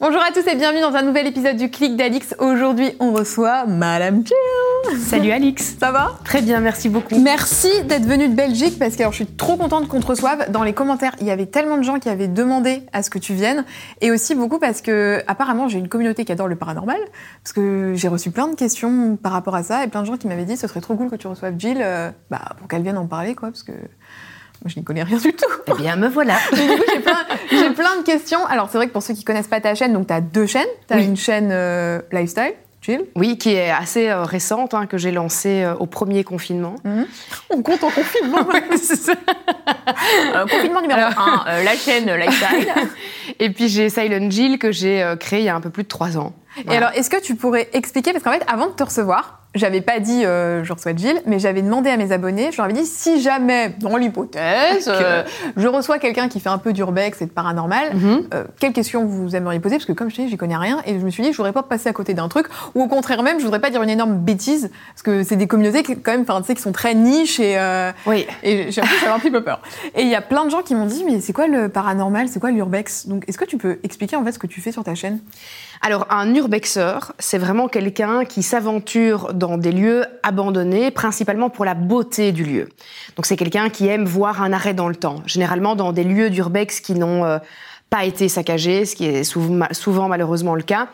Bonjour à tous et bienvenue dans un nouvel épisode du Clic d'Alix. Aujourd'hui, on reçoit Madame Jill. Salut Alix. Ça va? Très bien, merci beaucoup. Merci d'être venue de Belgique parce que alors, je suis trop contente qu'on te reçoive. Dans les commentaires, il y avait tellement de gens qui avaient demandé à ce que tu viennes et aussi beaucoup parce que apparemment j'ai une communauté qui adore le paranormal parce que j'ai reçu plein de questions par rapport à ça et plein de gens qui m'avaient dit ce serait trop cool que tu reçoives Jill euh, bah, pour qu'elle vienne en parler quoi parce que je n'y connais rien du tout. Eh bien, me voilà. j'ai plein, plein, de questions. Alors, c'est vrai que pour ceux qui connaissent pas ta chaîne, donc tu as deux chaînes. Tu as une chaîne euh, lifestyle, chill. Oui, qui est assez euh, récente, hein, que j'ai lancée euh, au premier confinement. Mhm. On compte en confinement. c'est ça. confinement numéro 1, la chaîne lifestyle. Et puis j'ai Silent Jill que j'ai créé il y a un peu plus de trois ans. Et alors, est-ce que tu pourrais expliquer, parce qu'en fait, avant de te recevoir, j'avais pas dit euh, je reçois Gilles, mais j'avais demandé à mes abonnés, je leur avais dit si jamais, dans l'hypothèse, euh, je reçois quelqu'un qui fait un peu d'urbex et de paranormal, mhm. euh, quelles questions vous aimeriez poser? Parce que comme je dis, j'y connais rien et je me suis dit je voudrais pas passer à côté d'un truc, ou au contraire même, je voudrais pas dire une énorme bêtise, parce que c'est des communautés qui, quand même, tu sais, qui sont très niches et, oui. et j'ai un petit peu peur. Et il y a plein de gens qui m'ont dit mais c'est quoi le paranormal, c'est quoi l'urbex? Donc est-ce que tu peux expliquer en fait ce que tu fais sur ta chaîne? Alors, un urbexeur, c'est vraiment quelqu'un qui s'aventure dans des lieux abandonnés, principalement pour la beauté du lieu. Donc, c'est quelqu'un qui aime voir un arrêt dans le temps, généralement dans des lieux d'urbex qui n'ont euh, pas été saccagés, ce qui est souvent, malheureusement le cas.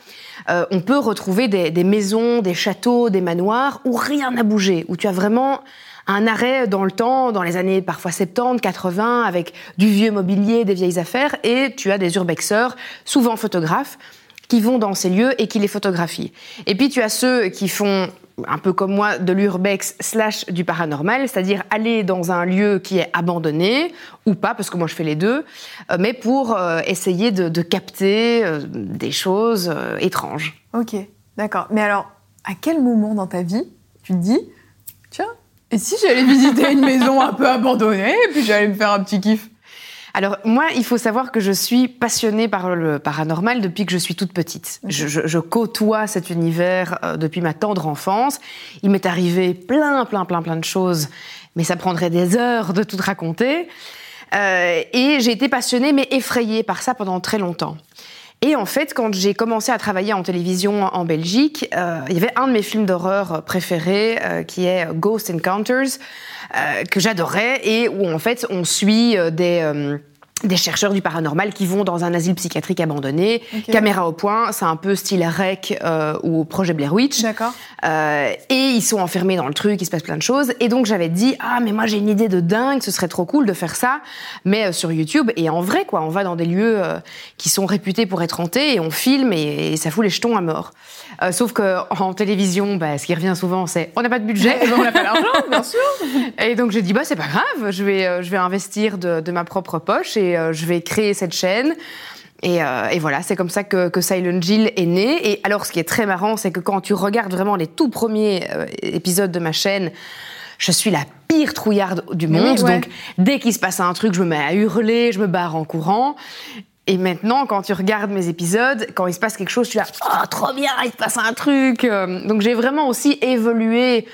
Euh, on peut retrouver des, des maisons, des châteaux, des manoirs où rien n'a bougé, où tu as vraiment un arrêt dans le temps, dans les années parfois 70, 80, avec du vieux mobilier, des vieilles affaires, et tu as des urbexeurs, souvent photographes, qui vont dans ces lieux et qui les photographient. Et puis tu as ceux qui font un peu comme moi, de l'urbex slash du paranormal, c'est-à-dire aller dans un lieu qui est abandonné, ou pas, parce que moi je fais les deux, euh, mais pour euh, essayer de, capter euh, des choses étranges. Ok, d'accord. Mais alors, à quel moment dans ta vie tu te dis, tiens, et si j'allais visiter une maison un peu abandonnée, et puis j'allais me faire un petit kiff? Alors moi, il faut savoir que je suis passionnée par le paranormal depuis que je suis toute petite. Je, côtoie cet univers euh, depuis ma tendre enfance. Il m'est arrivé plein, plein, plein, plein de choses, mais ça prendrait des heures de tout raconter. Euh, et j'ai été passionnée mais effrayée par ça pendant très longtemps. Et en fait, quand j'ai commencé à travailler en télévision en Belgique, euh, il y avait un de mes films d'horreur préférés qui est Ghost Encounters. Euh, que j'adorais et où en fait on suit euh, des euh, des chercheurs du paranormal qui vont dans un asile psychiatrique abandonné, caméra au point, c'est un peu style Rec ou projet Blair Witch. D'accord. Euh, et ils sont enfermés dans le truc, il se passe plein de choses. Et donc j'avais dit ah mais moi j'ai une idée de dingue, ce serait trop cool de faire ça, mais sur YouTube et en vrai quoi, on va dans des lieux qui sont réputés pour être hantés et on filme et, ça fout les jetons à mort. Euh, sauf que en télévision, bah, ce qui revient souvent, c'est on n'a pas de budget, on n'a pas d'argent, bien sûr. Et donc j'ai dit bah c'est pas grave, je vais euh, je vais investir de, de ma propre poche et euh, je vais créer cette chaîne. Et, et, voilà, c'est comme ça que, que, Silent Jill est né. Et alors, ce qui est très marrant, c'est que quand tu regardes vraiment les tout premiers épisodes de ma chaîne, je suis la pire trouillarde du monde. Donc, dès qu'il se passe un truc, je me mets à hurler, je me barre en courant. Et maintenant, quand tu regardes mes épisodes, quand il se passe quelque chose, tu as oh trop bien, il se passe un truc. Euh, donc j'ai vraiment aussi évolué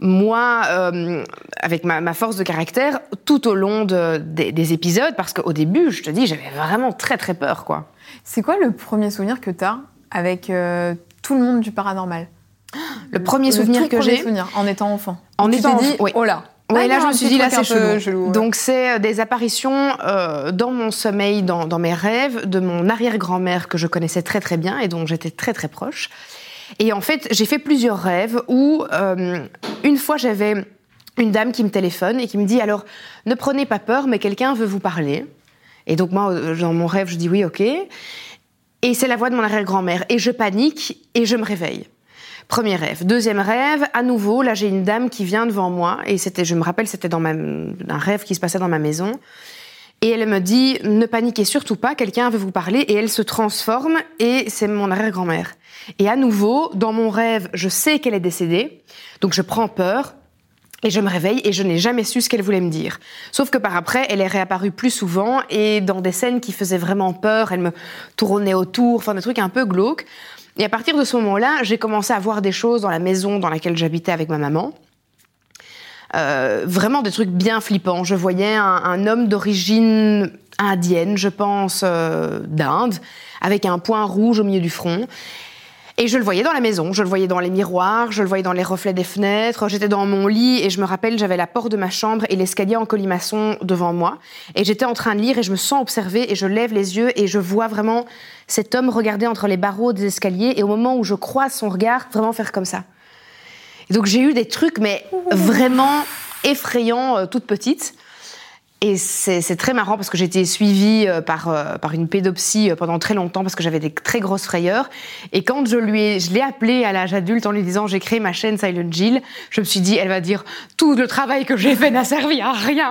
moi euh, avec ma, force de caractère tout au long des, épisodes parce qu'au début, je te dis, j'avais vraiment très très peur quoi. C'est quoi le premier souvenir que tu as avec euh, tout le monde du paranormal? Le premier souvenir que j'ai en étant enfant. En étant dit, oui. oh là, oui, là, je me suis dit, là, c'est chelou. Donc, c'est euh, des apparitions euh, dans mon sommeil, dans, dans, mes rêves, de mon arrière-grand-mère que je connaissais très, très bien et dont j'étais très, très proche. Et en fait, j'ai fait plusieurs rêves où, euh, une fois, j'avais une dame qui me téléphone et qui me dit, alors, ne prenez pas peur, mais quelqu'un veut vous parler. Et donc, moi, dans mon rêve, je dis oui, ok. Et c'est la voix de mon arrière-grand-mère. Et je panique et je me réveille. Premier rêve. Deuxième rêve, à nouveau, là j'ai une dame qui vient devant moi et c'était, je me rappelle, c'était dans un rêve qui se passait dans ma maison. Et elle me dit, ne paniquez surtout pas, quelqu'un veut vous parler, et elle se transforme, et c'est mon arrière-grand-mère. Et à nouveau, dans mon rêve, je sais qu'elle est décédée, donc je prends peur, et je me réveille et je n'ai jamais su ce qu'elle voulait me dire. Sauf que par après, elle est réapparue plus souvent et dans des scènes qui faisaient vraiment peur, elle me tournait autour, enfin des trucs un peu glauques. Et à partir de ce moment-là, j'ai commencé à voir des choses dans la maison dans laquelle j'habitais avec ma maman. Euh, vraiment des trucs bien flippants. Je voyais un, homme d'origine indienne, je pense, euh, d'Inde, avec un point rouge au milieu du front. Et je le voyais dans la maison, je le voyais dans les miroirs, je le voyais dans les reflets des fenêtres. J'étais dans mon lit et je me rappelle, j'avais la porte de ma chambre et l'escalier en colimaçon devant moi. Et j'étais en train de lire et je me sens observée et je lève les yeux et je vois vraiment cet homme regarder entre les barreaux des escaliers et au moment où je croise son regard, vraiment faire comme ça. Donc j'ai eu des trucs, mais vraiment effrayants, euh, toute petite. Et c'est très marrant parce que j'ai été suivie euh, par, euh, par une pédopsie euh, pendant très longtemps parce que j'avais des très grosses frayeurs. Et quand je lui ai, je l'ai appelée à l'âge adulte en lui disant j'ai créé ma chaîne Silent Jill, je me suis dit elle va dire tout le travail que j'ai fait n'a servi à rien.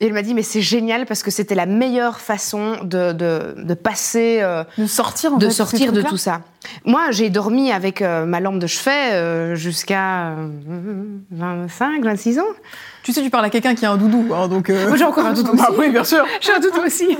Et elle m'a dit mais c'est génial parce que c'était la meilleure façon de, de, de passer, de sortir, en de sortir de tout ça. Moi j'ai dormi avec ma lampe de chevet jusqu'à 25, 26 ans. Tu sais, tu parles à quelqu'un qui a un doudou, hein, donc. Euh, Moi, j'ai encore un doudou. Bah aussi. oui, bien sûr. J'ai un doudou aussi.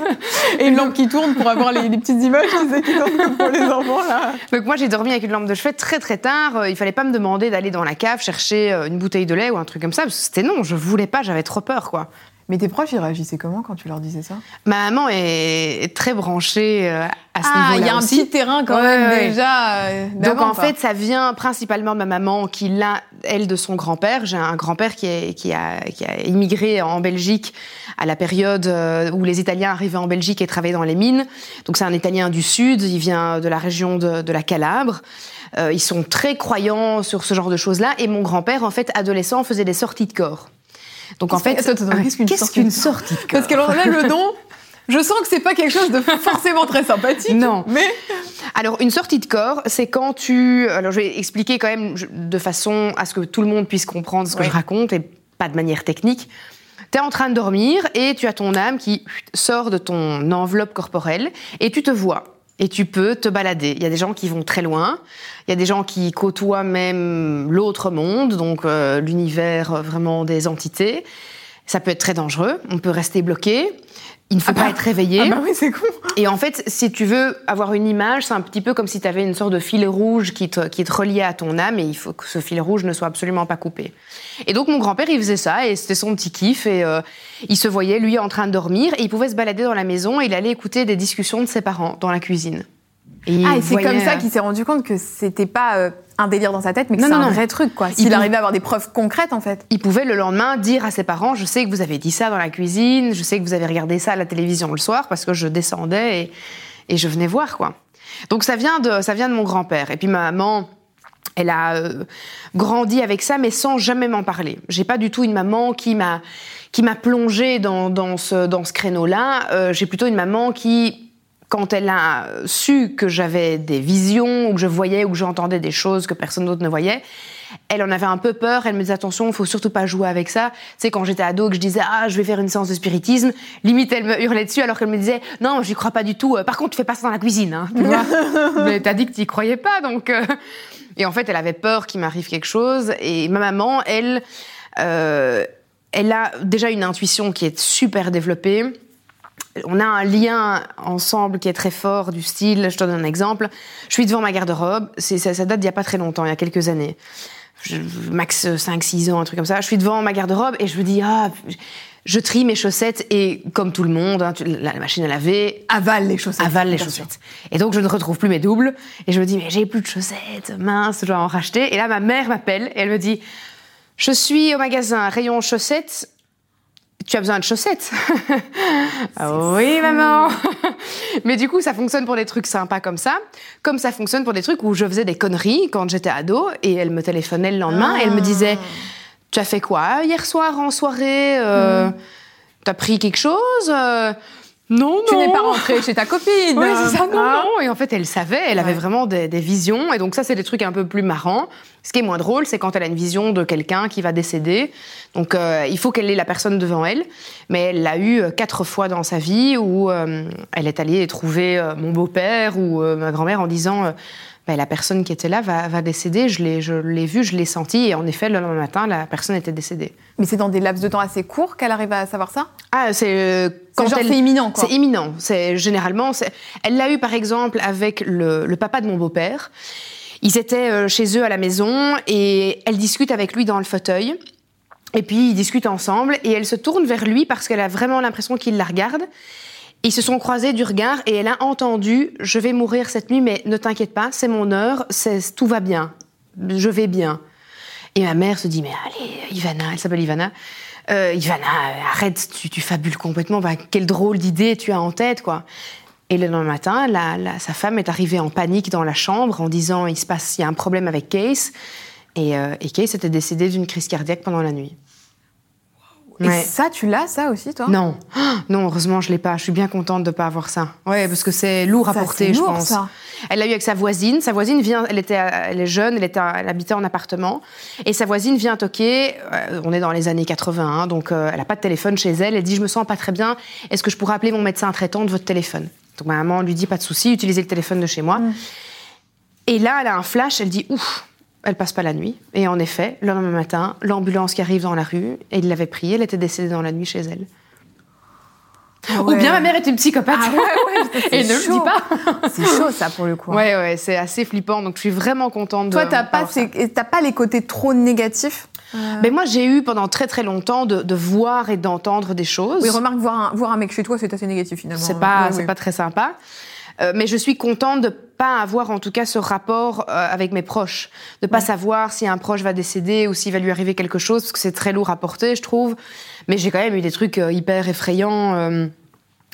Et une lampe qui tourne pour avoir les, petites images, qui tournent pour les enfants là. Donc moi, j'ai dormi avec une lampe de chevet très très tard. Euh, il fallait pas me demander d'aller dans la cave chercher euh, une bouteille de lait ou un truc comme ça. C'était non, je voulais pas, j'avais trop peur, quoi. Mais tes proches, ils réagissaient comment quand tu leur disais ça? Ma maman est très branchée euh, à ce ah, niveau-là. il y a un petit terrain quand même déjà. Euh, Donc en fait, ça vient principalement de ma maman qui l'a, elle, de son grand-père. J'ai un grand-père qui, est, qui, a, qui a immigré en Belgique à la période euh, où les Italiens arrivaient en Belgique et travaillaient dans les mines. Donc c'est un Italien du Sud, il vient de la région de, de la Calabre. ils sont très croyants sur ce genre de choses-là. Et mon grand-père, en fait, adolescent, faisait des sorties de corps. Donc en fait, qu'est-ce qu'une sortie, de Parce que là, le nom, je sens que c'est pas quelque chose de forcément très sympathique. Non. Mais alors une sortie de corps, c'est quand tu. Alors je vais expliquer quand même de façon à ce que tout le monde puisse comprendre ce que je raconte et pas de manière technique. Tu es en train de dormir et tu as ton âme qui sort de ton enveloppe corporelle et tu te vois et tu peux te balader. Il y a des gens qui vont très loin, il y a des gens qui côtoient même l'autre monde, donc euh, l'univers euh, vraiment des entités. Ça peut être très dangereux, on peut rester bloqué. Il ne faut ah pas bah. être réveillé. Ah bah oui, c'est con. Et en fait, si tu veux avoir une image, c'est un petit peu comme si tu avais une sorte de fil rouge qui te, qui te reliait à ton âme et il faut que ce fil rouge ne soit absolument pas coupé. Et donc mon grand-père, il faisait ça et c'était son petit kiff et euh, il se voyait lui en train de dormir et il pouvait se balader dans la maison et il allait écouter des discussions de ses parents dans la cuisine. Et ah, et c'est comme ça euh, qu'il s'est rendu compte que c'était pas euh, un délire dans sa tête, mais que c'est un vrai truc, quoi. S'il arrivait à avoir des preuves concrètes, en fait. Il pouvait le lendemain dire à ses parents Je sais que vous avez dit ça dans la cuisine, je sais que vous avez regardé ça à la télévision le soir, parce que je descendais et, et je venais voir, quoi. Donc ça vient de, ça vient de mon grand-père. Et puis ma maman. Elle a euh, grandi avec ça, mais sans jamais m'en parler. J'ai pas du tout une maman qui m'a qui m'a plongée dans, dans ce dans ce créneau-là. J'ai plutôt une maman qui quand elle a su que j'avais des visions, ou que je voyais, ou que j'entendais des choses que personne d'autre ne voyait, elle en avait un peu peur. Elle me disait attention, il faut surtout pas jouer avec ça. Sais, quand j'étais ado, que je disais ah, je vais faire une séance de spiritisme, limite elle me hurlait dessus alors qu'elle me disait non, j'y crois pas du tout. Par contre, tu fais pas ça dans la cuisine, hein, tu vois. Mais t'as dit que tu y croyais pas, donc. Euh. Et en fait, elle avait peur qu'il m'arrive quelque chose. Et ma maman, elle, euh, elle a déjà une intuition qui est super développée on a un lien ensemble qui est très fort du style. Je te donne un exemple. Je suis devant ma garde-robe. Ça, ça date d'il n'y a pas très longtemps, il y a quelques années. max 5-6 ans, un truc comme ça. Je suis devant ma garde-robe et je me dis, ah, je trie mes chaussettes et comme tout le monde, hein, la, machine à laver avale les chaussettes. Avale les chaussettes. Et donc je ne retrouve plus mes doubles et je me dis mais j'ai plus de chaussettes, mince, je dois en racheter. Et là ma mère m'appelle et elle me dit je suis au magasin rayon chaussettes tu as besoin de chaussettes. Ah oui, maman. Mais du coup, ça fonctionne pour des trucs sympas comme ça, comme ça fonctionne pour des trucs où je faisais des conneries quand j'étais ado et elle me téléphonait le lendemain et elle me disait Tu as fait quoi hier soir en soirée euh, mm. Tu as pris quelque chose euh, non, non. Tu n'es pas rentrée chez ta copine. Oui, c'est ça, non, ah, non. Et en fait, elle savait, elle avait vraiment des, visions. Et donc ça, c'est des trucs un peu plus marrants. Ce qui est moins drôle, c'est quand elle a une vision de quelqu'un qui va décéder. Donc euh, il faut qu'elle ait la personne devant elle. Mais elle l'a eu euh, quatre fois dans sa vie où euh, elle est allée trouver mon beau-père ou ma grand-mère en disant... Ben, la personne qui était là va, décéder. Je l'ai, je l'ai vu, je l'ai senti, et en effet, le lendemain matin, la personne était décédée. Mais c'est dans des laps de temps assez courts qu'elle arrive à savoir ça? Ah, c'est euh, quand c'est imminent, quoi. C'est imminent. C'est généralement, elle l'a eu par exemple avec le, papa de mon beau-père. Ils étaient euh, chez eux à la maison et elle discute avec lui dans le fauteuil. Et puis ils discutent ensemble et elle se tourne vers lui parce qu'elle a vraiment l'impression qu'il la regarde. Ils se sont croisés du regard et elle a entendu Je vais mourir cette nuit, mais ne t'inquiète pas, c'est mon heure, tout va bien, je vais bien. Et ma mère se dit Mais allez, Ivana, elle s'appelle Ivana. Euh, Ivana, arrête, tu, fabules complètement. Bah, quelle drôle d'idée tu as en tête, quoi. Et le lendemain matin, sa femme est arrivée en panique dans la chambre en disant il se passe, il y a un problème avec Case. Et, euh, et Case était décédé d'une crise cardiaque pendant la nuit. Et ça, tu l'as, ça aussi, toi? Non, non, heureusement, je l'ai pas. Je suis bien contente de pas avoir ça. Ouais, parce que c'est lourd à porter, je pense. Ça. Elle l'a eu avec sa voisine. Sa voisine vient, elle était, elle est jeune, elle était, elle habitait en appartement, et sa voisine vient toquer. Euh, on est dans les années 80, hein, donc euh, elle a pas de téléphone chez elle. Elle dit, je me sens pas très bien. Est-ce que je pourrais appeler mon médecin traitant de votre téléphone? Donc ma maman lui dit, pas de souci, utilisez le téléphone de chez moi. Mm. Et là, elle a un flash. Elle dit, ouf elle passe pas la nuit. Et en effet, le lendemain matin, l'ambulance qui arrive dans la rue, et il l'avait pris, elle était décédée dans la nuit chez elle. Ah Ou bien ma mère est une psychopathe. Ah ouais, et ne le dis pas. c'est chaud ça pour le coup. Ouais, ouais, c'est assez flippant. Donc je suis vraiment contente de. Toi, t'as pas, pas les côtés trop négatifs euh... Ben moi, j'ai eu pendant très très longtemps de, voir et d'entendre des choses. Oui, remarque, voir un, voir un mec chez toi, c'est assez négatif finalement. C'est pas, c'est pas très sympa. Euh, mais je suis contente de pas avoir en tout cas ce rapport euh, avec mes proches, de pas savoir si un proche va décéder ou s'il va lui arriver quelque chose, parce que c'est très lourd à porter, je trouve. Mais j'ai quand même eu des trucs euh, hyper effrayants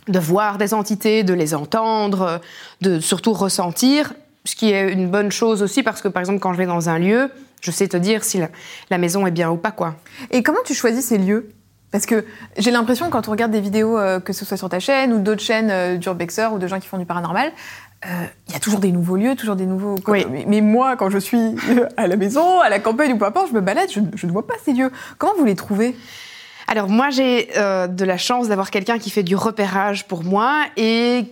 de voir des entités, de les entendre, de surtout ressentir, ce qui est une bonne chose aussi parce que par exemple quand je vais dans un lieu, je sais te dire si la, la maison est bien ou pas quoi. Et comment tu choisis ces lieux? Parce que j'ai l'impression, quand on regarde des vidéos, euh, que ce soit sur ta chaîne ou d'autres chaînes euh, ou de gens qui font du paranormal, euh, il y a toujours des nouveaux lieux, toujours des nouveaux. Oui. Mais, moi, quand je suis à la maison, à la campagne ou peu importe, je me balade, je, je ne vois pas ces lieux. Comment vous les trouvez? Alors moi j'ai de la chance d'avoir quelqu'un qui fait du repérage pour moi et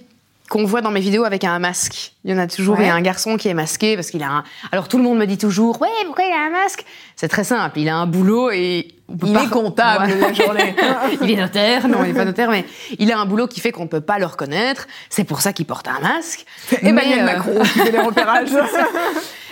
qu'on voit dans mes vidéos avec un masque. Il y en a toujours, il y a un garçon qui est masqué parce qu'il a un... Alors tout le monde me dit toujours, ouais, pourquoi il a un masque? C'est très simple, il a un boulot et... il est comptable la journée. il est notaire, non, il n'est pas notaire, mais il a un boulot qui fait qu'on ne peut pas le reconnaître. C'est pour ça qu'il porte un masque. Emmanuel euh, Macron qui fait les repérages.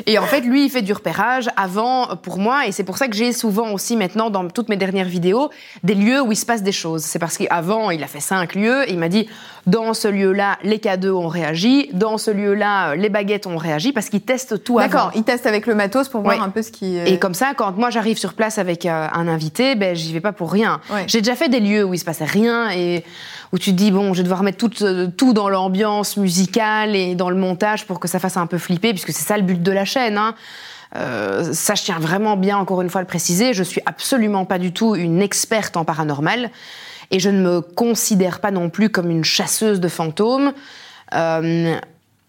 et en fait, lui, il fait du repérage avant pour moi, et c'est pour ça que j'ai souvent aussi maintenant dans toutes mes dernières vidéos des lieux où il se passe des choses. C'est parce qu'avant, il a fait cinq lieux, et il m'a dit, dans ce lieu-là, les K2 ont réagi, dans ce lieu-là, là, les baguettes ont réagi parce qu'ils testent tout avant. D'accord, ils testent avec le matos pour voir un peu ce qui. Et comme ça, quand moi j'arrive sur place avec euh, un invité, ben j'y vais pas pour rien. J'ai déjà fait des lieux où il se passait rien et où tu te dis bon, je vais devoir mettre tout, euh, tout dans l'ambiance musicale et dans le montage pour que ça fasse un peu flipper, puisque c'est ça le but de la chaîne. Hein. Euh, ça, je tiens vraiment bien, encore une fois, à le préciser. Je suis absolument pas du tout une experte en paranormal et je ne me considère pas non plus comme une chasseuse de fantômes. Euh,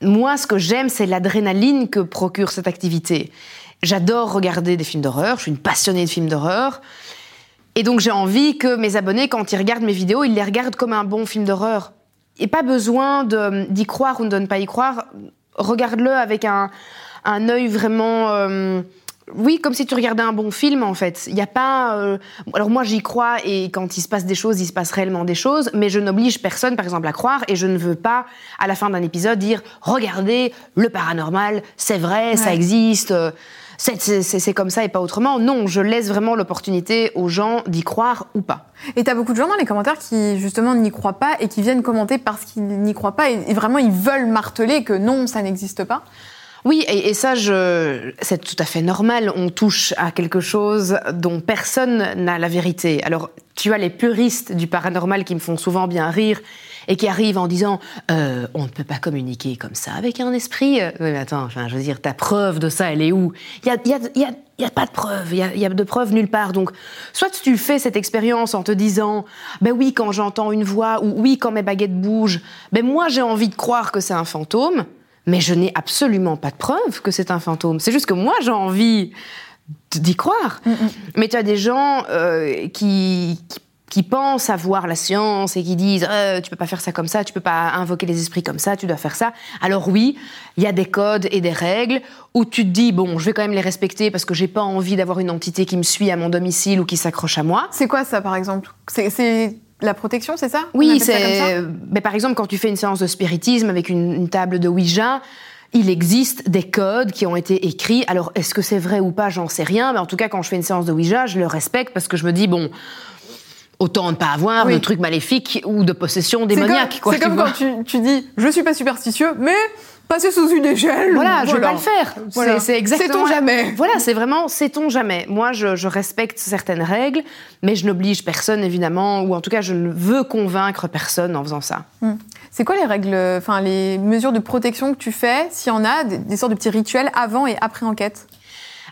moi, ce que j'aime, c'est l'adrénaline que procure cette activité. J'adore regarder des films d'horreur, je suis une passionnée de films d'horreur. Et donc j'ai envie que mes abonnés, quand ils regardent mes vidéos, ils les regardent comme un bon film d'horreur. Et pas besoin d'y croire ou de ne pas y croire. Regarde-le avec un, un œil vraiment... Euh, oui, comme si tu regardais un bon film en fait. Il n'y a pas. Euh, alors moi j'y crois et quand il se passe des choses, il se passe réellement des choses, mais je n'oblige personne par exemple à croire et je ne veux pas à la fin d'un épisode dire regardez le paranormal, c'est vrai, ça existe. C'est comme ça et pas autrement. Non, je laisse vraiment l'opportunité aux gens d'y croire ou pas. Et t'as beaucoup de gens dans les commentaires qui justement n'y croient pas et qui viennent commenter parce qu'ils n'y croient pas et vraiment ils veulent marteler que non, ça n'existe pas. Oui, et, ça, c'est tout à fait normal. On touche à quelque chose dont personne n'a la vérité. Alors, tu as les puristes du paranormal qui me font souvent bien rire et qui arrive en disant euh, on ne peut pas communiquer comme ça avec un esprit. Oui, mais attends, enfin, je veux dire, ta preuve de ça, elle est où? Il y a, y, a, y, a, y a, pas de preuve, il y a, de preuve nulle part. Donc, soit tu fais cette expérience en te disant ben oui, quand j'entends une voix ou oui, quand mes baguettes bougent, ben moi j'ai envie de croire que c'est un fantôme, mais je n'ai absolument pas de preuve que c'est un fantôme. C'est juste que moi j'ai envie d'y croire. Mm -mm. Mais tu as des gens euh, qui, qui qui pensent avoir la science et qui disent euh, tu peux pas faire ça comme ça, tu peux pas invoquer les esprits comme ça, tu dois faire ça. Alors oui, il y a des codes et des règles où tu te dis bon, je vais quand même les respecter parce que j'ai pas envie d'avoir une entité qui me suit à mon domicile ou qui s'accroche à moi. C'est quoi ça par exemple? C'est la protection, c'est ça? Oui, c'est. Mais par exemple, quand tu fais une séance de spiritisme avec une, une table de Ouija, il existe des codes qui ont été écrits. Alors, est-ce que c'est vrai ou pas? J'en sais rien. Mais en tout cas, quand je fais une séance de Ouija, je le respecte parce que je me dis bon autant ne pas avoir oui. de trucs maléfiques ou de possession démoniaque. C'est comme, comme quand tu, tu, dis je suis pas superstitieux, mais passer sous une échelle. Voilà, je vais pas le faire. Voilà. C'est exactement. Sait-on jamais Voilà, c'est vraiment sait-on jamais. Moi, je, je, respecte certaines règles, mais je n'oblige personne évidemment, ou en tout cas, je ne veux convaincre personne en faisant ça. Hum. C'est quoi les règles, enfin les mesures de protection que tu fais, s'il y en a, des, des sortes de petits rituels avant et après enquête?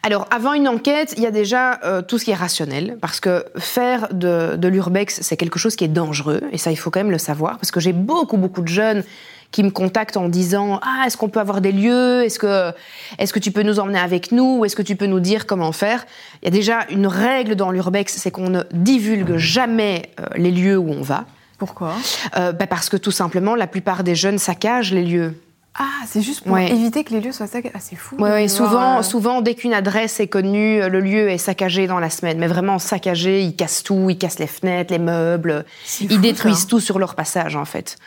Alors, avant une enquête, il y a déjà euh, tout ce qui est rationnel, parce que faire de, de l'urbex, c'est quelque chose qui est dangereux, et ça, il faut quand même le savoir, parce que j'ai beaucoup, beaucoup de jeunes qui me contactent en disant ah est-ce qu'on peut avoir des lieux? Est-ce que est-ce que tu peux nous emmener avec nous? Ou est-ce que tu peux nous dire comment faire? Il y a déjà une règle dans l'urbex c'est qu'on ne divulgue jamais euh, les lieux où on va. Pourquoi? Euh, bah parce que tout simplement la plupart des jeunes saccagent les lieux ah, c'est juste pour ouais. éviter que les lieux soient saccagés. Ah, c'est fou. Oui, ouais, souvent, euh... souvent, dès qu'une adresse est connue, le lieu est saccagé dans la semaine. Mais vraiment saccagé, ils cassent tout, ils cassent les fenêtres, les meubles, ils fou, détruisent ça. tout sur leur passage, en fait.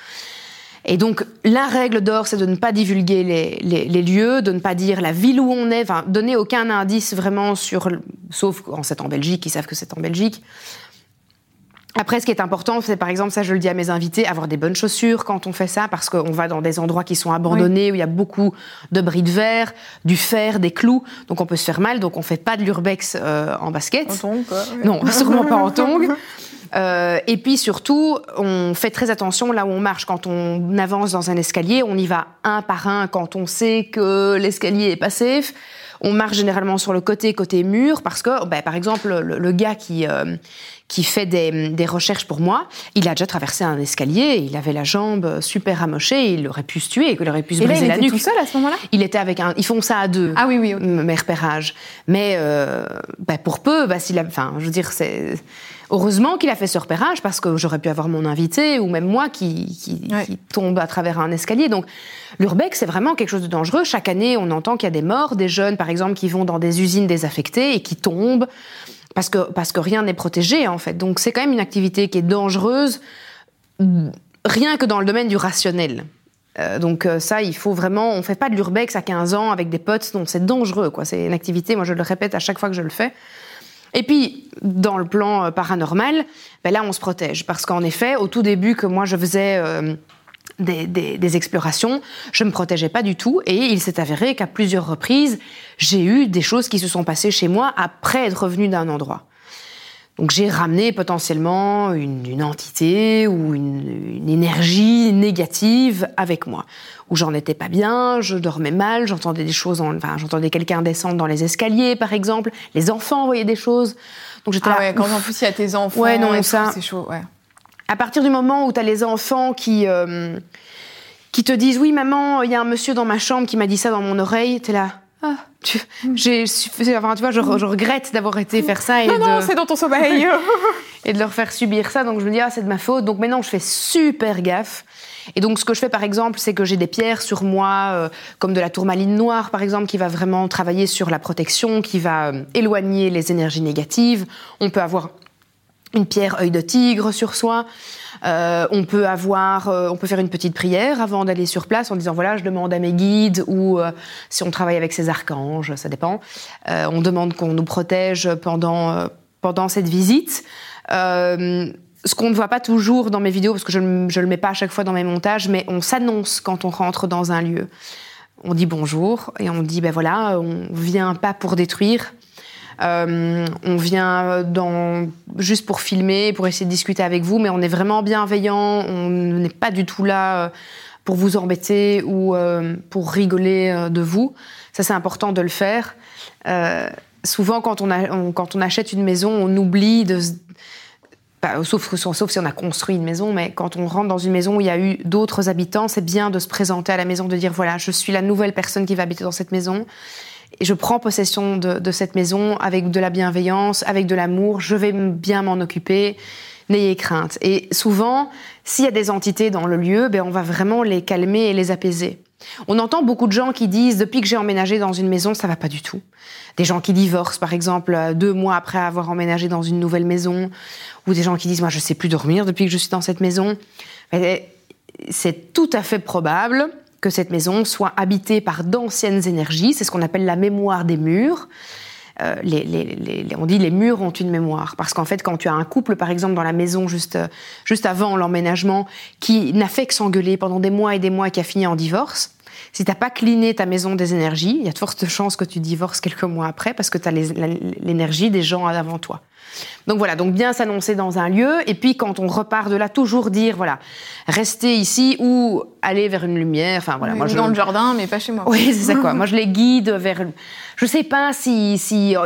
Et donc, la règle d'or, c'est de ne pas divulguer les, les, les, lieux, de ne pas dire la ville où on est, enfin, donner aucun indice vraiment sur, sauf quand c'est en Belgique, ils savent que c'est en Belgique. Après, ce qui est important, c'est par exemple, ça je le dis à mes invités, avoir des bonnes chaussures quand on fait ça, parce qu'on va dans des endroits qui sont abandonnés, oui. où il y a beaucoup de bris de verre, du fer, des clous, donc on peut se faire mal, donc on fait pas de l'urbex euh, en basket. En tongs, quoi. Non, sûrement pas en tongs. Euh, et puis surtout, on fait très attention là où on marche. Quand on avance dans un escalier, on y va un par un quand on sait que l'escalier est pas safe. On marche généralement sur le côté, côté mur, parce que, ben, par exemple, le, le gars qui, euh, qui fait des, des, recherches pour moi, il a déjà traversé un escalier, il avait la jambe super amochée, il aurait pu se tuer, il aurait pu se et briser là, la nuque. tout seul à ce moment-là? Il était avec un. Ils font ça à deux. Ah oui, oui. Okay. Mes repérages. Mais euh, ben, pour peu, ben, s'il a. Enfin, je veux dire, c'est. Heureusement qu'il a fait ce repérage parce que j'aurais pu avoir mon invité ou même moi qui, qui, ouais. qui tombe à travers un escalier. Donc l'urbex, c'est vraiment quelque chose de dangereux. Chaque année, on entend qu'il y a des morts, des jeunes par exemple qui vont dans des usines désaffectées et qui tombent parce que, parce que rien n'est protégé en fait. Donc c'est quand même une activité qui est dangereuse rien que dans le domaine du rationnel. Euh, donc euh, ça, il faut vraiment, on fait pas de l'urbex à 15 ans avec des potes, non, c'est dangereux quoi. C'est une activité, moi je le répète à chaque fois que je le fais. Et puis, dans le plan euh, paranormal, ben là, on se protège. Parce qu'en effet, au tout début que moi, je faisais euh, des, des, explorations, je me protégeais pas du tout. Et il s'est avéré qu'à plusieurs reprises, j'ai eu des choses qui se sont passées chez moi après être revenu d'un endroit. Donc j'ai ramené potentiellement une, une entité ou une, une, énergie négative avec moi, où j'en étais pas bien, je dormais mal, j'entendais des choses, en, enfin j'entendais quelqu'un descendre dans les escaliers par exemple, les enfants voyaient des choses. Donc j'étais ah là. Ouais, quand en plus il y a tes enfants, ouais non ça c'est chaud. Ouais. À partir du moment où tu as les enfants qui euh, qui te disent oui maman, il y a un monsieur dans ma chambre qui m'a dit ça dans mon oreille, t'es là. Ah, tu, j'ai, enfin, tu vois, je, je regrette d'avoir été faire ça. Et non, de, non, c'est dans ton sommeil. et de leur faire subir ça. Donc je me dis, ah, c'est de ma faute. Donc maintenant, je fais super gaffe. Et donc, ce que je fais, par exemple, c'est que j'ai des pierres sur moi, euh, comme de la tourmaline noire, par exemple, qui va vraiment travailler sur la protection, qui va euh, éloigner les énergies négatives. On peut avoir une pierre œil de tigre sur soi. Euh, on peut avoir, euh, on peut faire une petite prière avant d'aller sur place en disant voilà, je demande à mes guides ou euh, si on travaille avec ses archanges, ça dépend. On demande qu'on nous protège pendant pendant cette visite. ce qu'on ne voit pas toujours dans mes vidéos parce que je ne le mets pas à chaque fois dans mes montages, mais on s'annonce quand on rentre dans un lieu. On dit bonjour et on dit ben voilà, on vient pas pour détruire. Euh, on vient juste pour filmer, pour essayer de discuter avec vous, mais on est vraiment bienveillant. On n'est pas du tout là pour vous embêter ou pour rigoler de vous. Ça, c'est important de le faire. souvent, quand on, achète une maison, on oublie de sauf, sauf, si on a construit une maison, mais quand on rentre dans une maison où il y a eu d'autres habitants, c'est bien de se présenter à la maison, de dire voilà, je suis la nouvelle personne qui va habiter dans cette maison. Je prends possession de, cette maison avec de la bienveillance, avec de l'amour, je vais bien m'en occuper, n'ayez crainte. Et souvent, s'il y a des entités dans le lieu, ben on va vraiment les calmer et les apaiser. On entend beaucoup de gens qui disent depuis que j'ai emménagé dans une maison, ça va pas du tout. Des gens qui divorcent, par exemple, deux mois après avoir emménagé dans une nouvelle maison, ou des gens qui disent moi je sais plus dormir depuis que je suis dans cette maison. C'est tout à fait probable que cette maison soit habitée par d'anciennes énergies. C'est ce qu'on appelle la mémoire des murs. Euh, on dit les murs ont une mémoire. Parce qu'en fait, quand tu as un couple, par exemple, dans la maison juste, juste avant l'emménagement, qui n'a fait que s'engueuler pendant des mois et des mois et qui a fini en divorce, si t'as pas cliné ta maison des énergies, il y a de fortes chances que tu divorces quelques mois après parce que tu as l'énergie des gens avant toi. Donc voilà, donc bien s'annoncer dans un lieu, et puis quand on repart de là, toujours dire, voilà, restez ici ou aller vers une lumière. Enfin voilà, moi je... dans le jardin, mais pas chez moi. Oui, c'est ça quoi. moi je les guide vers je ne sais pas s'il si,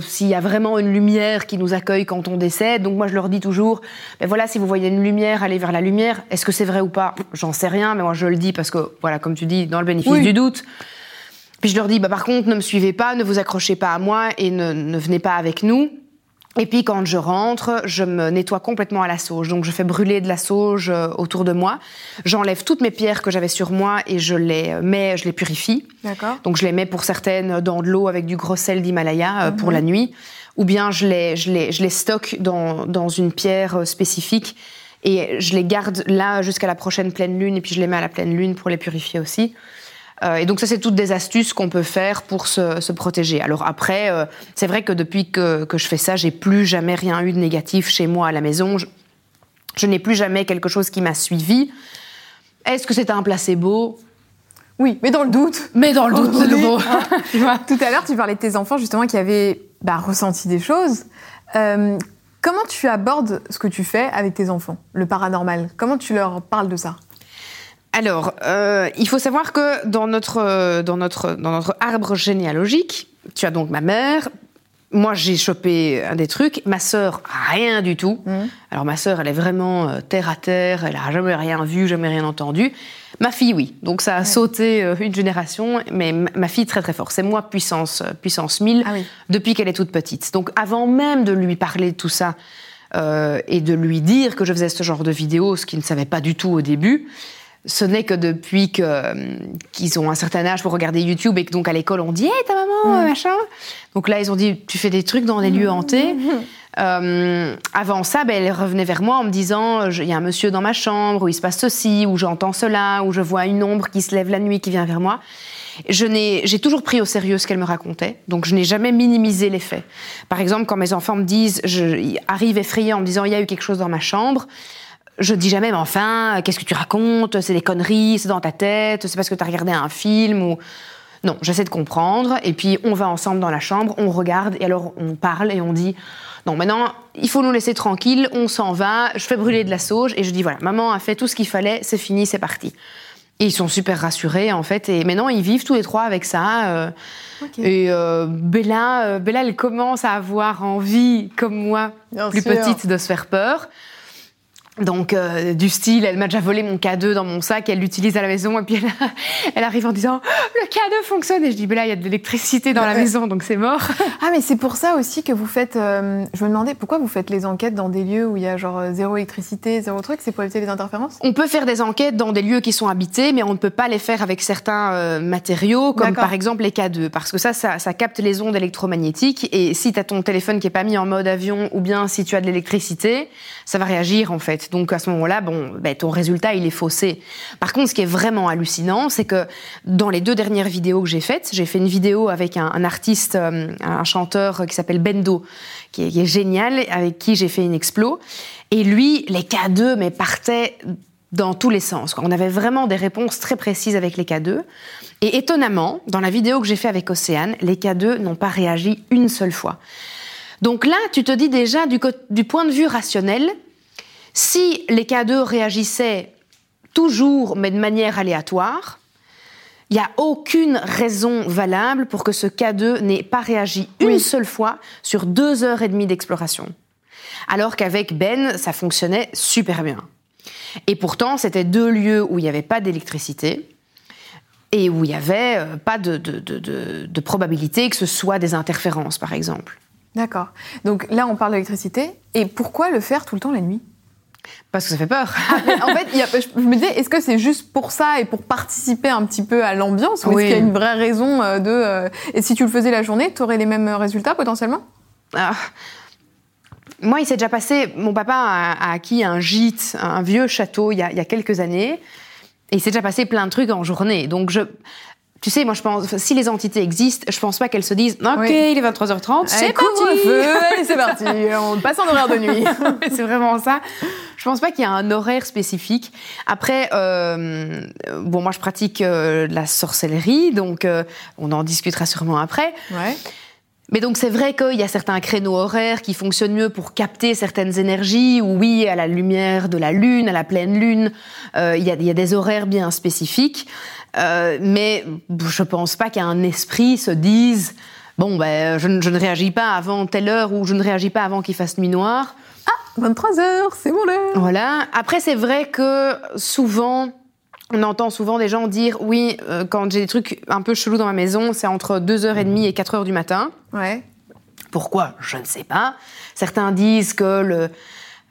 si, y a vraiment une lumière qui nous accueille quand on décède. Donc moi, je leur dis toujours, ben voilà, si vous voyez une lumière, allez vers la lumière. Est-ce que c'est vrai ou pas? J'en sais rien, mais moi, je le dis parce que, voilà, comme tu dis, dans le bénéfice du doute. Puis je leur dis, bah, par contre, ne me suivez pas, ne vous accrochez pas à moi et ne, ne venez pas avec nous. Et puis quand je rentre, je me nettoie complètement à la sauge. Donc je fais brûler de la sauge euh, autour de moi. J'enlève toutes mes pierres que j'avais sur moi et je les mets, je les purifie. D'accord. Donc je les mets pour certaines dans de l'eau avec du gros sel d'Himalaya euh, pour mhm. la nuit. Ou bien je les, je les, je les stocke dans, dans une pierre euh, spécifique et je les garde là jusqu'à la prochaine pleine lune et puis je les mets à la pleine lune pour les purifier aussi. Euh, et donc ça, c'est toutes des astuces qu'on peut faire pour se, protéger. Alors après, euh, c'est vrai que depuis que, je fais ça, j'ai plus jamais rien eu de négatif chez moi à la maison. Je, n'ai plus jamais quelque chose qui m'a suivi. Est-ce que c'était un placebo? Oui, mais dans le doute. Mais dans le doute, de nouveau. Tout à l'heure, tu parlais de tes enfants justement qui avaient bah, ressenti des choses. Euh, comment tu abordes ce que tu fais avec tes enfants, le paranormal? Comment tu leur parles de ça? Alors, euh, il faut savoir que dans notre, euh, dans, notre, dans notre arbre généalogique, tu as donc ma mère. Moi, j'ai chopé un des trucs. Ma sœur, rien du tout. Mmh. Alors, ma sœur, elle est vraiment euh, terre à terre. Elle a jamais rien vu, jamais rien entendu. Ma fille, oui. Donc, ça a sauté une génération. Mais ma fille, très, très fort. C'est moi, puissance, puissance 1000, ah depuis qu'elle est toute petite. Donc, avant même de lui parler de tout ça et de lui dire que je faisais ce genre de vidéo, ce qu'il ne savait pas du tout au début, ce n'est que depuis qu'ils ont un certain âge pour regarder YouTube et que donc à l'école on dit Hé, ta maman, mm. machin. Donc là, ils ont dit Tu fais des trucs dans des lieux hantés. Euh, avant ça, ben, elle revenait vers moi en me disant Il y a un monsieur dans ma chambre, où il se passe ceci, où j'entends cela, où je vois une ombre qui se lève la nuit qui vient vers moi. J'ai toujours pris au sérieux ce qu'elle me racontait, donc je n'ai jamais minimisé les faits. Par exemple, quand mes enfants me disent, je, arrivent effrayés en me disant il y a eu quelque chose dans ma chambre, je dis jamais, mais enfin, qu'est-ce que tu racontes? C'est des conneries, c'est dans ta tête, c'est parce que tu as regardé un film ou. Non, j'essaie de comprendre, et puis on va ensemble dans la chambre, on regarde, et alors on parle et on dit non, maintenant, il faut nous laisser tranquille, on s'en va, je fais brûler de la sauge, et je dis voilà, maman a fait tout ce qu'il fallait, c'est fini, c'est parti. Et ils sont super rassurés, en fait, et maintenant ils vivent tous les trois avec ça. Euh, et euh, Bella, euh, Bella, elle commence à avoir envie, comme moi, plus petite, de se faire peur. Donc, euh, du style, elle m'a déjà volé mon K2 dans mon sac, elle l'utilise à la maison, et puis elle, elle arrive en disant Le K2 fonctionne Et je dis Ben là, il y a de l'électricité dans la maison, donc c'est mort. Ah, mais c'est pour ça aussi que vous faites. Euh, je me demandais pourquoi vous faites les enquêtes dans des lieux où il y a genre euh, zéro électricité, zéro truc C'est pour éviter les interférences? On peut faire des enquêtes dans des lieux qui sont habités, mais on ne peut pas les faire avec certains matériaux, comme par exemple les K2, parce que ça, ça, ça capte les ondes électromagnétiques, et si tu as ton téléphone qui est pas mis en mode avion, ou bien si tu as de l'électricité, ça va réagir en fait. Donc à ce moment-là, bon, ben, ton résultat, il est faussé. Par contre, ce qui est vraiment hallucinant, c'est que dans les deux dernières vidéos que j'ai faites, j'ai fait une vidéo avec un, artiste, euh, un chanteur qui s'appelle Bendo, qui est, génial, avec qui j'ai fait une explo. Et lui, les K2, mais partaient dans tous les sens. On avait vraiment des réponses très précises avec les K2. Et étonnamment, dans la vidéo que j'ai fait avec Océane, les K2 n'ont pas réagi une seule fois. Donc là, tu te dis déjà, du point de vue rationnel, si les K2 réagissaient toujours, mais de manière aléatoire, il n'y a aucune raison valable pour que ce K2 n'ait pas réagi une seule fois sur deux heures et demie d'exploration. Alors qu'avec Ben, ça fonctionnait super bien. Et pourtant, c'était deux lieux où il n'y avait pas d'électricité et où il n'y avait euh, pas de, de, probabilité que ce soit des interférences, par exemple. D'accord. Donc là, on parle d'électricité. Et pourquoi le faire tout le temps la nuit? Parce que ça fait peur. Ah, en fait, je me disais, est-ce que c'est juste pour ça et pour participer un petit peu à l'ambiance Ou est-ce qu'il y a une vraie raison euh, de. Euh, et si tu le faisais la journée, tu aurais les mêmes résultats potentiellement? Ah. Moi, il s'est déjà passé. Mon papa a, acquis un gîte, un vieux château, il y a, il y a quelques années. Et il s'est déjà passé plein de trucs en journée. Donc, je, tu sais, moi je pense, si les entités existent, je pense pas qu'elles se disent, ok, il est 23h30, c'est parti. Feu, allez, c'est parti. On passe en horaire de nuit. c'est vraiment ça. Je pense pas qu'il y a un horaire spécifique. Après, euh, bon, moi je pratique euh, la sorcellerie, donc euh, on en discutera sûrement après. Ouais. Mais donc c'est vrai qu'il y a certains créneaux horaires qui fonctionnent mieux pour capter certaines énergies, ou oui, à la lumière de la lune, à la pleine lune, euh, il y, a, y, a, des horaires bien spécifiques. Euh, mais je pense pas qu'un esprit se dise bon ben je, ne réagis pas avant telle heure ou je ne réagis pas avant qu'il fasse nuit noire. Ah, 23 heures, c'est mon heure. Voilà. Après c'est vrai que souvent on entend souvent des gens dire oui, euh, quand j'ai des trucs un peu chelous dans ma maison, c'est entre 2h30 et 4h du matin. Ouais. Pourquoi? Je ne sais pas. Certains disent que le,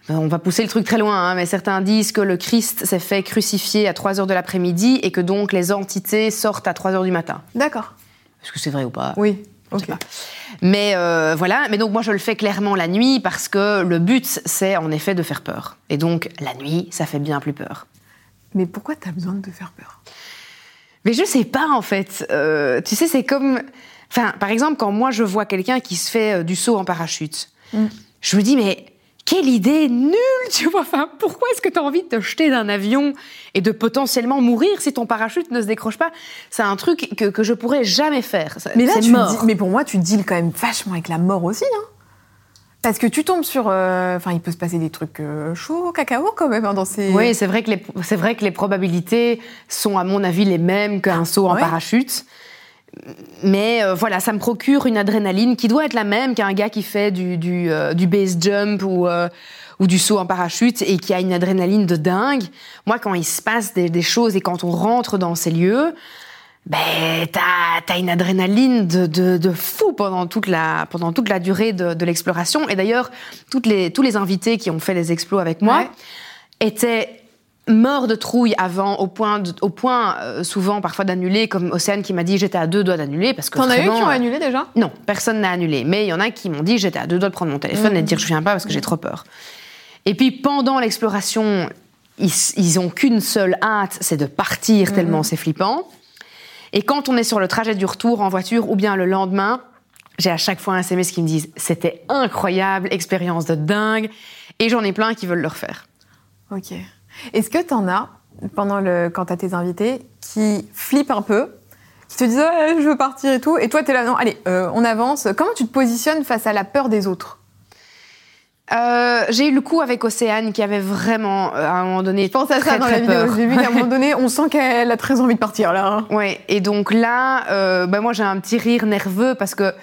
on va pousser le truc très loin, hein, mais certains disent que le Christ s'est fait crucifier à 3 heures de l'après-midi et que donc les entités sortent à 3 heures du matin. D'accord. Est-ce que c'est vrai ou pas? Oui. Ok. Mais euh, voilà, mais donc moi je le fais clairement la nuit parce que le but c'est en effet de faire peur. Et donc la nuit, ça fait bien plus peur. Mais pourquoi tu as besoin de faire peur? Mais je sais pas en fait. Euh, tu sais, c'est comme. Enfin, par exemple, quand moi je vois quelqu'un qui se fait euh, du saut en parachute, mm. je me dis, mais quelle idée nulle, tu vois. Enfin, pourquoi est-ce que tu as envie de te jeter d'un avion et de potentiellement mourir si ton parachute ne se décroche pas? C'est un truc que, que je pourrais jamais faire. Mais là, tu mort. mais pour moi, tu deals quand même vachement avec la mort aussi. Hein. Parce que tu tombes sur, euh, enfin, il peut se passer des trucs euh, chauds, cacao quand même hein, dans ces. Oui, c'est vrai que les, c'est vrai que les probabilités sont à mon avis les mêmes qu'un saut en parachute. Mais euh, voilà, ça me procure une adrénaline qui doit être la même qu'un gars qui fait du, du, du base jump ou, ou du saut en parachute et qui a une adrénaline de dingue. Moi, quand il se passe des, des choses et quand on rentre dans ces lieux, ben, t'as as une adrénaline de, de, de, fou pendant toute la, pendant toute la durée de, de l'exploration. Et d'ailleurs, les, tous les invités qui ont fait les explos avec moi étaient morts de trouille avant, au point, au point euh, souvent parfois d'annuler, comme Océane qui m'a dit j'étais à deux doigts d'annuler. parce que T'en as eu qui ont annulé déjà? Non, personne n'a annulé. Mais il y en a qui m'ont dit j'étais à deux doigts de prendre mon téléphone et de dire je viens pas parce que j'ai trop peur. Et puis pendant l'exploration, ils, ils ont qu'une seule hâte, c'est de partir tellement mhm. c'est flippant. Et quand on est sur le trajet du retour en voiture ou bien le lendemain, j'ai à chaque fois un SMS qui me disent c'était incroyable, expérience de dingue, et j'en ai plein qui veulent le refaire. Ok. Est-ce que tu en as, pendant le, quand tu as tes invités, qui flippent un peu, qui te disent je veux partir et tout, et toi tu es là, non, allez, euh, on avance. Comment tu te positionnes face à la peur des autres? Euh, j'ai eu le coup avec Océane qui avait vraiment, euh, à un moment donné, je pense à ça dans la vidéo. J'ai vu qu'à un moment donné, on sent qu'elle a très envie de partir là. Hein. Ouais. Et donc là, euh, bah moi j'ai un petit rire nerveux parce que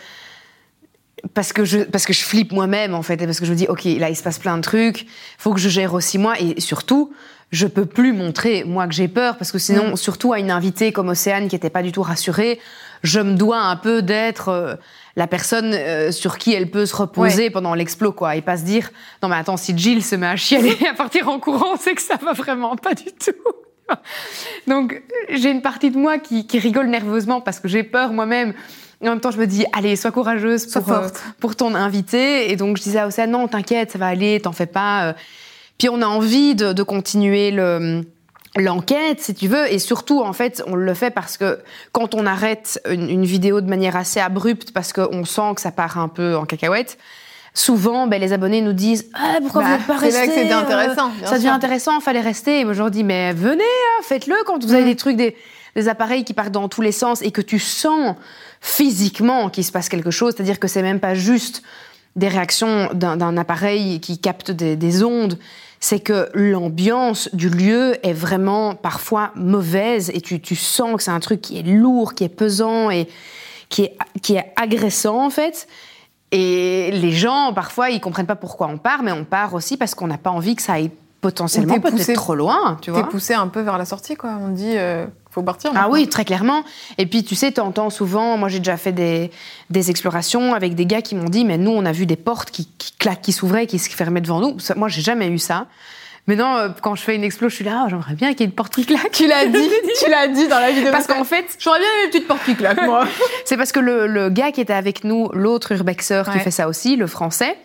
parce que je parce que je flippe moi-même en fait et parce que je me dis ok là il se passe plein de trucs, faut que je gère aussi moi et surtout je peux plus montrer moi que j'ai peur parce que sinon mm. surtout à une invitée comme Océane qui était pas du tout rassurée, je me dois un peu d'être la personne euh, sur qui elle peut se reposer pendant l'explo, quoi, et pas se dire non mais attends si Jill se met à chialer à partir en courant, c'est que ça va vraiment pas du tout. Donc j'ai une partie de moi qui, rigole nerveusement parce que j'ai peur moi-même. Et en même temps, je me dis, allez, sois courageuse pour, euh, pour ton invité. Et donc, je disais à Océane, non, t'inquiète, ça va aller, t'en fais pas. Euh. Puis on a envie de, de continuer le, l'enquête, si tu veux, et surtout, en fait, on le fait parce que quand on arrête une, vidéo de manière assez abrupte, parce qu'on sent que ça part un peu en cacahuète, souvent, ben, les abonnés nous disent ah, pourquoi Bah, vous n'êtes pas c'est resté là que c'était intéressant, Ça devient sûr. intéressant, fallait rester. Et moi, je leur dis mais venez, hein, faites-le quand vous avez Mm. des trucs, des, des appareils qui partent dans tous les sens et que tu sens physiquement qu'il se passe quelque chose. C'est-à-dire que c'est même pas juste des réactions d'un appareil qui capte des, des ondes. C'est que l'ambiance du lieu est vraiment parfois mauvaise et tu, tu sens que c'est un truc qui est lourd, qui est pesant et qui est, qui est agressant en fait. Et les gens, parfois, ils comprennent pas pourquoi on part, mais on part aussi parce qu'on n'a pas envie que ça aille potentiellement t'es peut-être trop loin, tu T'es vois. poussé un peu vers la sortie, quoi. On dit, euh, faut partir. Ah oui, très clairement. Et puis, tu sais, tu entends souvent, moi j'ai déjà fait des, des explorations avec des gars qui m'ont dit, mais nous, on a vu des portes qui, qui claquent, qui s'ouvraient, qui se fermaient devant nous. Ça, moi, j'ai jamais eu ça. Maintenant, euh, quand je fais une explo, je suis là, Ah, j'aimerais bien qu'il y ait une porte qui claque. Tu l'as dit, tu l'as dit dans la vidéo. Parce qu'en fait, j'aurais bien une petite porte qui claque, moi. C'est parce que le, le gars qui était avec nous, l'autre urbexeur qui fait ça aussi, le français,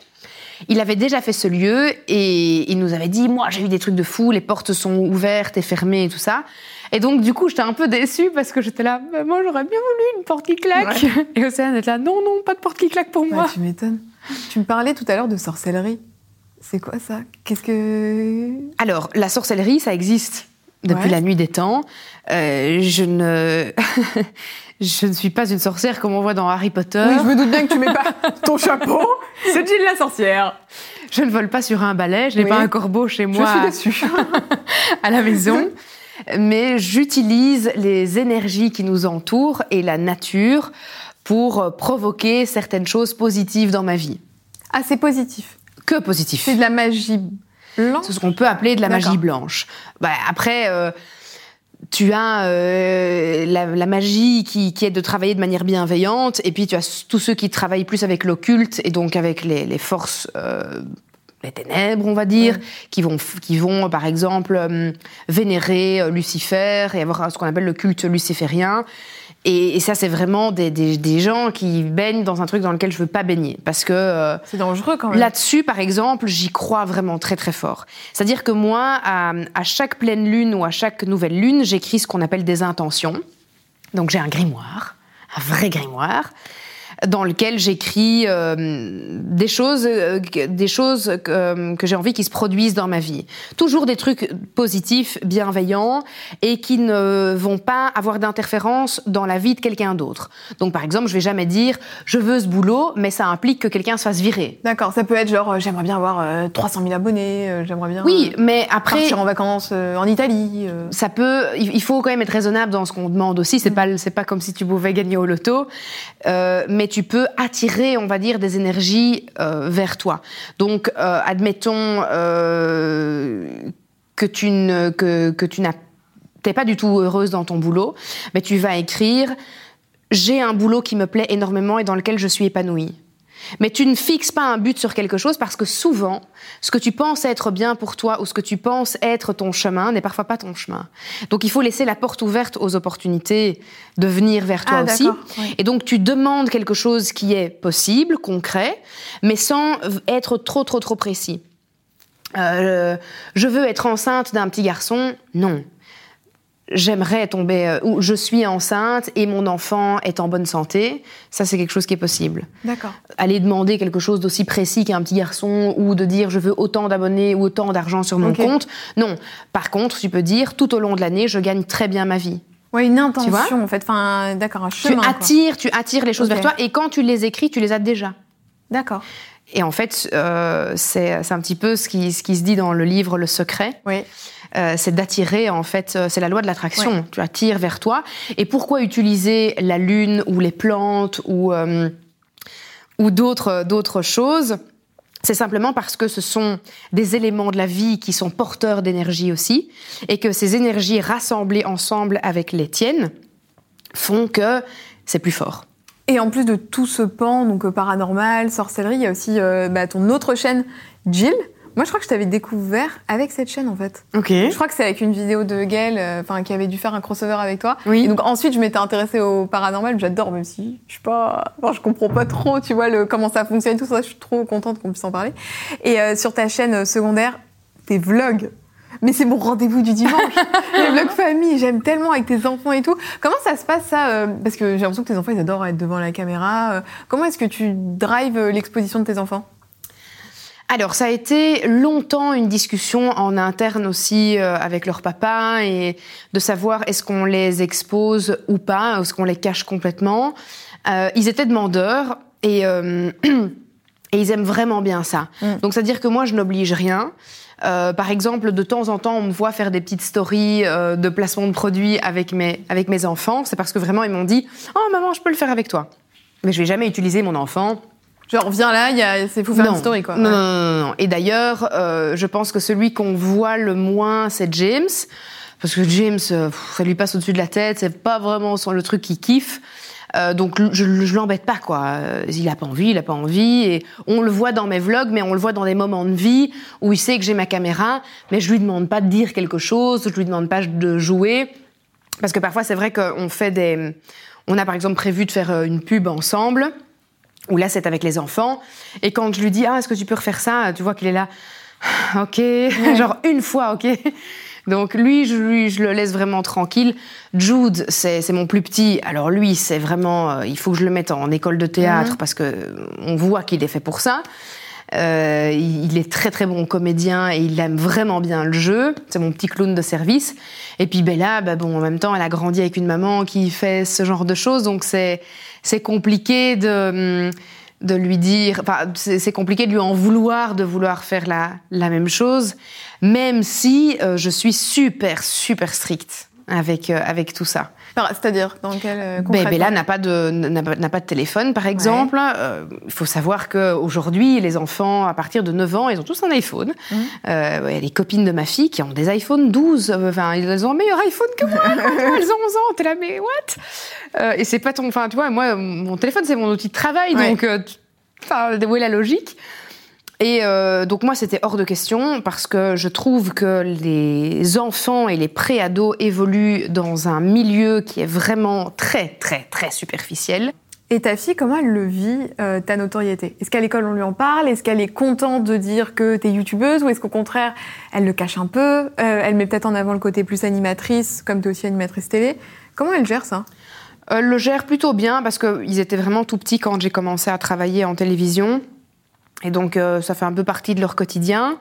il avait déjà fait ce lieu et il nous avait dit Moi, j'ai eu des trucs de fou, les portes sont ouvertes et fermées et tout ça. Et donc, du coup, j'étais un peu déçue parce que j'étais là Moi, j'aurais bien voulu une porte qui claque. Et Océane était là Non, non, pas de porte qui claque pour moi. Tu m'étonnes. Tu me parlais tout à l'heure de sorcellerie. C'est quoi ça? Qu'est-ce que? Alors, la sorcellerie, ça existe depuis Ouais. la nuit des temps. Euh, je ne. je ne suis pas une sorcière comme on voit dans Harry Potter. Oui, je me doute bien que tu mets pas ton chapeau. C'est Jill la sorcière. Je ne vole pas sur un balai, je n'ai Oui. pas un corbeau chez moi. Je suis déçue. à la maison, mais j'utilise les énergies qui nous entourent et la nature pour provoquer certaines choses positives dans ma vie. Ah, c'est positif. Que positif C'est de la magie blanche. C'est ce qu'on peut appeler de la magie blanche. Bah, après, euh, tu as euh, la, la magie qui, qui est de travailler de manière bienveillante, et puis tu as tous ceux qui travaillent plus avec l'occulte et donc avec les, les forces, euh, les ténèbres, on va dire, qui vont, qui vont par exemple euh, vénérer euh, Lucifer et avoir ce qu'on appelle le culte luciférien. Et, et ça, c'est vraiment des, des, des gens qui baignent dans un truc dans lequel je veux pas baigner, parce que euh, C'est dangereux quand même. Là-dessus, par exemple, j'y crois vraiment très très fort. C'est-à-dire que moi, à, à chaque pleine lune ou à chaque nouvelle lune, j'écris ce qu'on appelle des intentions. Donc j'ai un grimoire, un vrai grimoire, dans lequel j'écris euh, des choses, euh, que- des choses que, euh, que j'ai envie qui se produisent dans ma vie. Toujours des trucs positifs, bienveillants et qui ne vont pas avoir d'interférence dans la vie de quelqu'un d'autre. Donc par exemple, je vais jamais dire je veux ce boulot, mais ça implique que quelqu'un se fasse virer. D'accord, ça peut être genre, j'aimerais bien avoir euh, 300 000 abonnés, j'aimerais bien Oui, mais après, partir en vacances en Italie. ça peut. Il faut quand même être raisonnable dans ce qu'on demande aussi. C'est pas, c'est pas comme si tu pouvais gagner au loto, Euh, mais tu peux attirer, on va dire, des énergies euh, vers toi. Donc, euh, admettons euh, que tu ne pas du tout heureuse dans ton boulot, mais tu vas écrire j'ai un boulot qui me plaît énormément et dans lequel je suis épanouie. Mais tu ne fixes pas un but sur quelque chose parce que souvent, ce que tu penses être bien pour toi ou ce que tu penses être ton chemin n'est parfois pas ton chemin. Donc il faut laisser la porte ouverte aux opportunités de venir vers toi Ah, aussi. oui. Et donc tu demandes quelque chose qui est possible, concret, mais sans être trop trop trop précis. Euh, je veux être enceinte d'un petit garçon, non. J'aimerais tomber, euh, ou je suis enceinte et mon enfant est en bonne santé, ça c'est quelque chose qui est possible D'accord. aller demander quelque chose d'aussi précis qu'un petit garçon ou de dire je veux autant d'abonnés ou autant d'argent sur mon compte. Non. Par contre, tu peux dire tout au long de l'année, je gagne très bien ma vie. Ouais, une intention en fait, enfin, d'accord, un Tu chemin. quoi. attires, tu attires les choses vers toi et quand tu les écris, tu les as déjà. D'accord. Et en fait, euh, c'est c'est un petit peu ce qui, ce qui se dit dans le livre Le Secret. Oui. Euh, c'est d'attirer, en fait, euh, c'est la loi de l'attraction. Ouais. Tu attires vers toi. Et pourquoi utiliser la lune ou les plantes ou, euh, ou d'autres, d'autres choses? C'est simplement parce que ce sont des éléments de la vie qui sont porteurs d'énergie aussi, et que ces énergies rassemblées ensemble avec les tiennes font que c'est plus fort. Et en plus de tout ce pan, donc paranormal, sorcellerie, il y a aussi euh, bah, ton autre chaîne, Jill. Moi, je crois que je t'avais découvert avec cette chaîne, en fait. Ok. Je crois que c'est avec une vidéo de Gaël, euh, enfin, qui avait dû faire un crossover avec toi. Oui. Et donc ensuite, je m'étais intéressée au paranormal. J'adore, même si je suis pas, enfin, je comprends pas trop, tu vois, le, comment ça fonctionne, tout ça. Je suis trop contente qu'on puisse en parler. Et euh, sur ta chaîne euh, secondaire, tes vlogs. Mais c'est mon rendez-vous du dimanche. les vlogs famille, j'aime tellement avec tes enfants et tout. Comment ça se passe ça euh, Parce que j'ai l'impression que tes enfants, ils adorent être devant la caméra. comment est-ce que tu drives l'exposition de tes enfants? Alors, ça a été longtemps une discussion en interne aussi euh, avec leur papa et de savoir est-ce qu'on les expose ou pas, est-ce qu'on les cache complètement. Euh, ils étaient demandeurs et, euh, et ils aiment vraiment bien ça. Mm. Donc, c'est-à-dire que moi, je n'oblige rien. Euh, par exemple, de temps en temps, on me voit faire des petites stories euh, de placement de produits avec mes, avec mes enfants. C'est parce que vraiment, ils m'ont dit Oh, maman, je peux le faire avec toi. Mais je vais jamais utiliser mon enfant Genre, viens là, il y a- c'est faut faire non. une story, quoi. Non, Ouais. non, non, non. Et d'ailleurs, euh, je pense que celui qu'on voit le moins, c'est James. Parce que James, euh, pff, ça lui passe au-dessus de la tête, c'est pas vraiment le truc qu'il kiffe. Euh, donc je, je l'embête pas quoi. Euh, Il a pas envie, il a pas envie. Et on le voit dans mes vlogs, mais on le voit dans des moments de vie où il sait que j'ai ma caméra, mais je lui demande pas de dire quelque chose, je lui demande pas de jouer, parce que parfois c'est vrai qu'on fait des, on a par exemple prévu de faire euh, une pub ensemble où là c'est avec les enfants. Et quand je lui dis ah est-ce que tu peux refaire ça? Tu vois qu'il est là ok. Genre une fois ok. Donc lui je, lui je le laisse vraiment tranquille. Jude c'est mon plus petit. Alors lui c'est vraiment euh, il faut que je le mette en école de théâtre Mhm. parce que on voit qu'il est fait pour ça euh, il est très très bon comédien et il aime vraiment bien le jeu. C'est mon petit clown de service. Et puis Bella, bah bon, en même temps, elle a grandi avec une maman qui fait ce genre de choses, donc c'est c'est compliqué de de lui dire, enfin c'est compliqué de lui en vouloir de vouloir faire la la même chose, même si euh, je suis super super stricte avec euh, avec tout ça. C'est-à-dire, dans quel. euh, Ben, Bella n'a pas de n'a pas, de téléphone, par exemple. Euh, Il faut savoir que aujourd'hui, les enfants à partir de 9 ans, ils ont tous un iPhone. Euh, Il y a des copines de ma fille qui ont des iPhone 12. euh, Enfin, ils ont un meilleur iPhone que moi. quand elles ont 11 ans. T'es là, mais what? Euh, Et c'est pas ton. Enfin, tu vois, moi, mon téléphone, c'est mon outil de travail, Ouais. donc. où est la logique? Et euh, donc moi, c'était hors de question parce que je trouve que les enfants et les pré-ados évoluent dans un milieu qui est vraiment très, très, très superficiel. Et ta fille, comment elle le vit, euh, ta notoriété? Est-ce qu'à l'école, on lui en parle? Est-ce qu'elle est contente de dire que t'es youtubeuse Ou est-ce qu'au contraire, elle le cache un peu Euh, Elle met peut-être en avant le côté plus animatrice, comme t'es aussi animatrice télé? Comment elle gère ça? Elle le gère plutôt bien parce qu'ils étaient vraiment tout petits quand j'ai commencé à travailler en télévision. Et donc, euh, ça fait un peu partie de leur quotidien.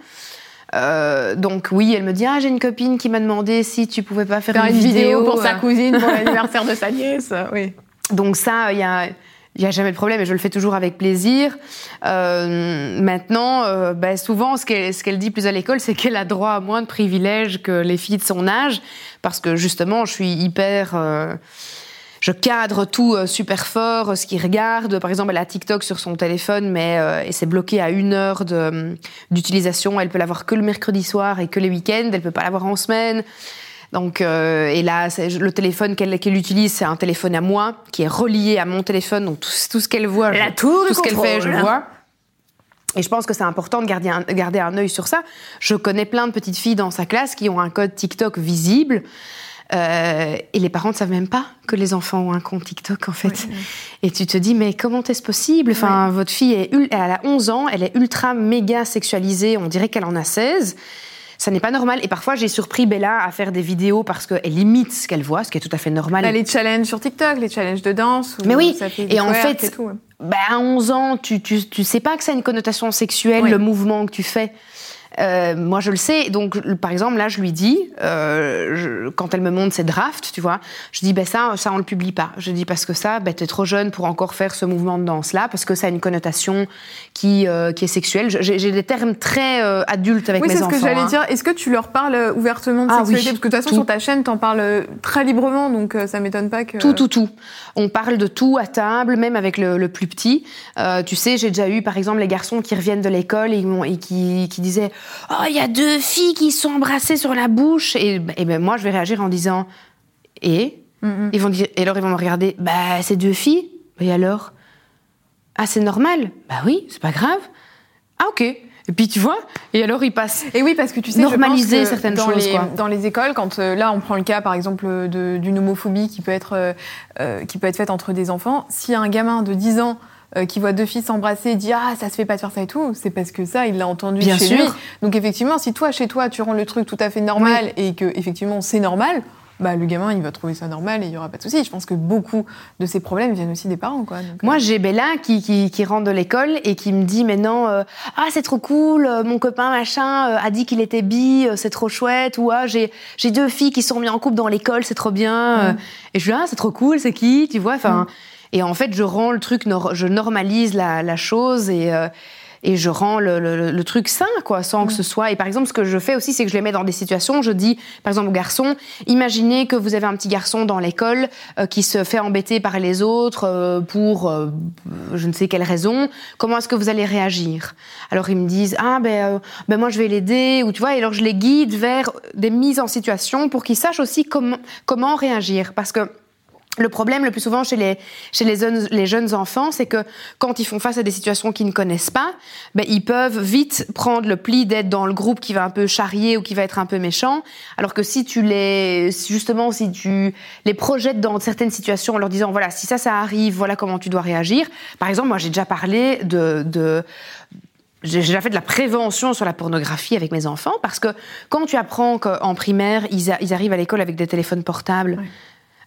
Euh, donc oui, elle me dit ah j'ai une copine qui m'a demandé si tu pouvais pas faire, Faire une vidéo pour sa euh. cousine, pour l'anniversaire de sa nièce. Oui. Donc ça, il y a, il y a jamais de problème et je le fais toujours avec plaisir. Euh, maintenant, ben, souvent, ce qu'elle, ce qu'elle dit plus à l'école, c'est qu'elle a droit à moins de privilèges que les filles de son âge, parce que justement, je suis hyper. Euh, je cadre tout euh, super fort, euh, ce qu'ils regardent. Par exemple, elle a TikTok sur son téléphone, mais euh, et c'est bloqué à une heure de, d'utilisation. Elle peut l'avoir que le mercredi soir et que les week-ends. Elle peut pas l'avoir en semaine. Donc, euh, et là, c'est- le téléphone qu'elle qu'elle utilise, c'est un téléphone à moi qui est relié à mon téléphone. Donc tout, tout ce qu'elle voit, La je- tour tout ce qu'elle fait, je contrôle. vois. Et je pense que c'est important de garder un, garder un œil sur ça. Je connais plein de petites filles dans sa classe qui ont un code TikTok visible. Euh, et les parents ne savent même pas que les enfants ont un compte TikTok, en fait. Et tu te dis, mais comment est-ce possible? Enfin, votre fille, est, elle a 11 ans, elle est ultra méga sexualisée, on dirait qu'elle en a 16. Ça n'est pas normal. Et parfois, j'ai surpris Bella à faire des vidéos parce qu'elle imite ce qu'elle voit, ce qui est tout à fait normal. Bah, les challenges sur TikTok, les challenges de danse. Mais oui, ça fait et en fait, et tout, ouais. Bah, à 11 ans, tu, tu, tu sais pas que ça a une connotation sexuelle, le mouvement que tu fais. Euh, moi, je le sais. Donc, par exemple, là, je lui dis, euh, je- quand elle me montre ses drafts, tu vois, je dis, ben ça, ça, on le publie pas. Je dis parce que ça, ben, t'es trop jeune pour encore faire ce mouvement de danse-là, parce que ça a une connotation qui, euh, qui est sexuelle. J'ai des termes très adultes avec Oui, mes c'est ce enfants. que j'allais hein. dire. Est-ce que tu leur parles ouvertement de Ah sexualité? Oui, Parce que de toute façon, tout. sur ta chaîne, t'en parles très librement, donc ça m'étonne pas que. Tout, tout, tout. On parle de tout à table, même avec le, le plus petit. Tu sais, j'ai déjà eu, par exemple, les garçons qui reviennent de l'école et, qui disaient « Oh, il y a deux filles qui se sont embrassées sur la bouche !» Et, et ben, moi, je vais réagir en disant « Et? Ils vont dire, Et alors, ils vont me regarder « Bah, c'est deux filles Et alors ?»« Ah, c'est normal ?»« Bah oui, c'est pas grave. »« Ah, ok. » Et puis, tu vois Et alors, ils passent... Et oui, parce que tu sais, Normaliser je pense que certaines dans choses, Les, quoi. Dans les écoles, quand euh, là, on prend le cas, par exemple, de- d'une homophobie qui peut être euh, euh, qui peut être faite entre des enfants. Si un gamin de 10 ans euh, qui voit deux filles s'embrasser dit ah ça se fait pas de faire ça et tout, c'est parce que ça il l'a entendu Bien chez sûr. lui. Donc effectivement, si toi chez toi tu rends le truc tout à fait normal et que effectivement c'est normal, bah, le gamin, il va trouver ça normal et il n'y aura pas de souci. Je pense que beaucoup de ces problèmes viennent aussi des parents. Quoi. Moi, j'ai Bella qui, qui, qui, rentre de l'école et qui me dit maintenant euh, Ah, c'est trop cool, euh, mon copain machin euh, a dit qu'il était bi, c'est trop chouette. Ou ah, j'ai deux filles qui sont mises en couple dans l'école, c'est trop bien. Mm. Et je dis Ah, c'est trop cool, c'est qui Tu vois enfin, mm. Et en fait, je rends le truc, je normalise la, la chose et et je rends le, le, le, truc sain, quoi, sans que ce soit. Et par exemple, ce que je fais aussi, c'est que je les mets dans des situations. Je dis, par exemple, aux garçons, imaginez que vous avez un petit garçon dans l'école euh, qui se fait embêter par les autres euh, pour euh, je ne sais quelle raison. Comment est-ce que vous allez réagir? Alors ils me disent, ah ben, ben moi je vais l'aider, ou tu vois. Et alors je les guide vers des mises en situation pour qu'ils sachent aussi comment comment réagir, parce que le problème le plus souvent chez les, jeunes, enfants, c'est que quand ils font face à des situations qu'ils ne connaissent pas, ben, ils peuvent vite prendre le pli d'être dans le groupe qui va un peu charrier ou qui va être un peu méchant. Alors que si tu les, justement, si tu les projettes dans certaines situations en leur disant, voilà, si ça, ça arrive, voilà comment tu dois réagir. Par exemple, moi, j'ai déjà parlé de, j'ai déjà fait de la prévention sur la pornographie avec mes enfants parce que quand tu apprends qu'en primaire, ils arrivent à l'école avec des téléphones portables,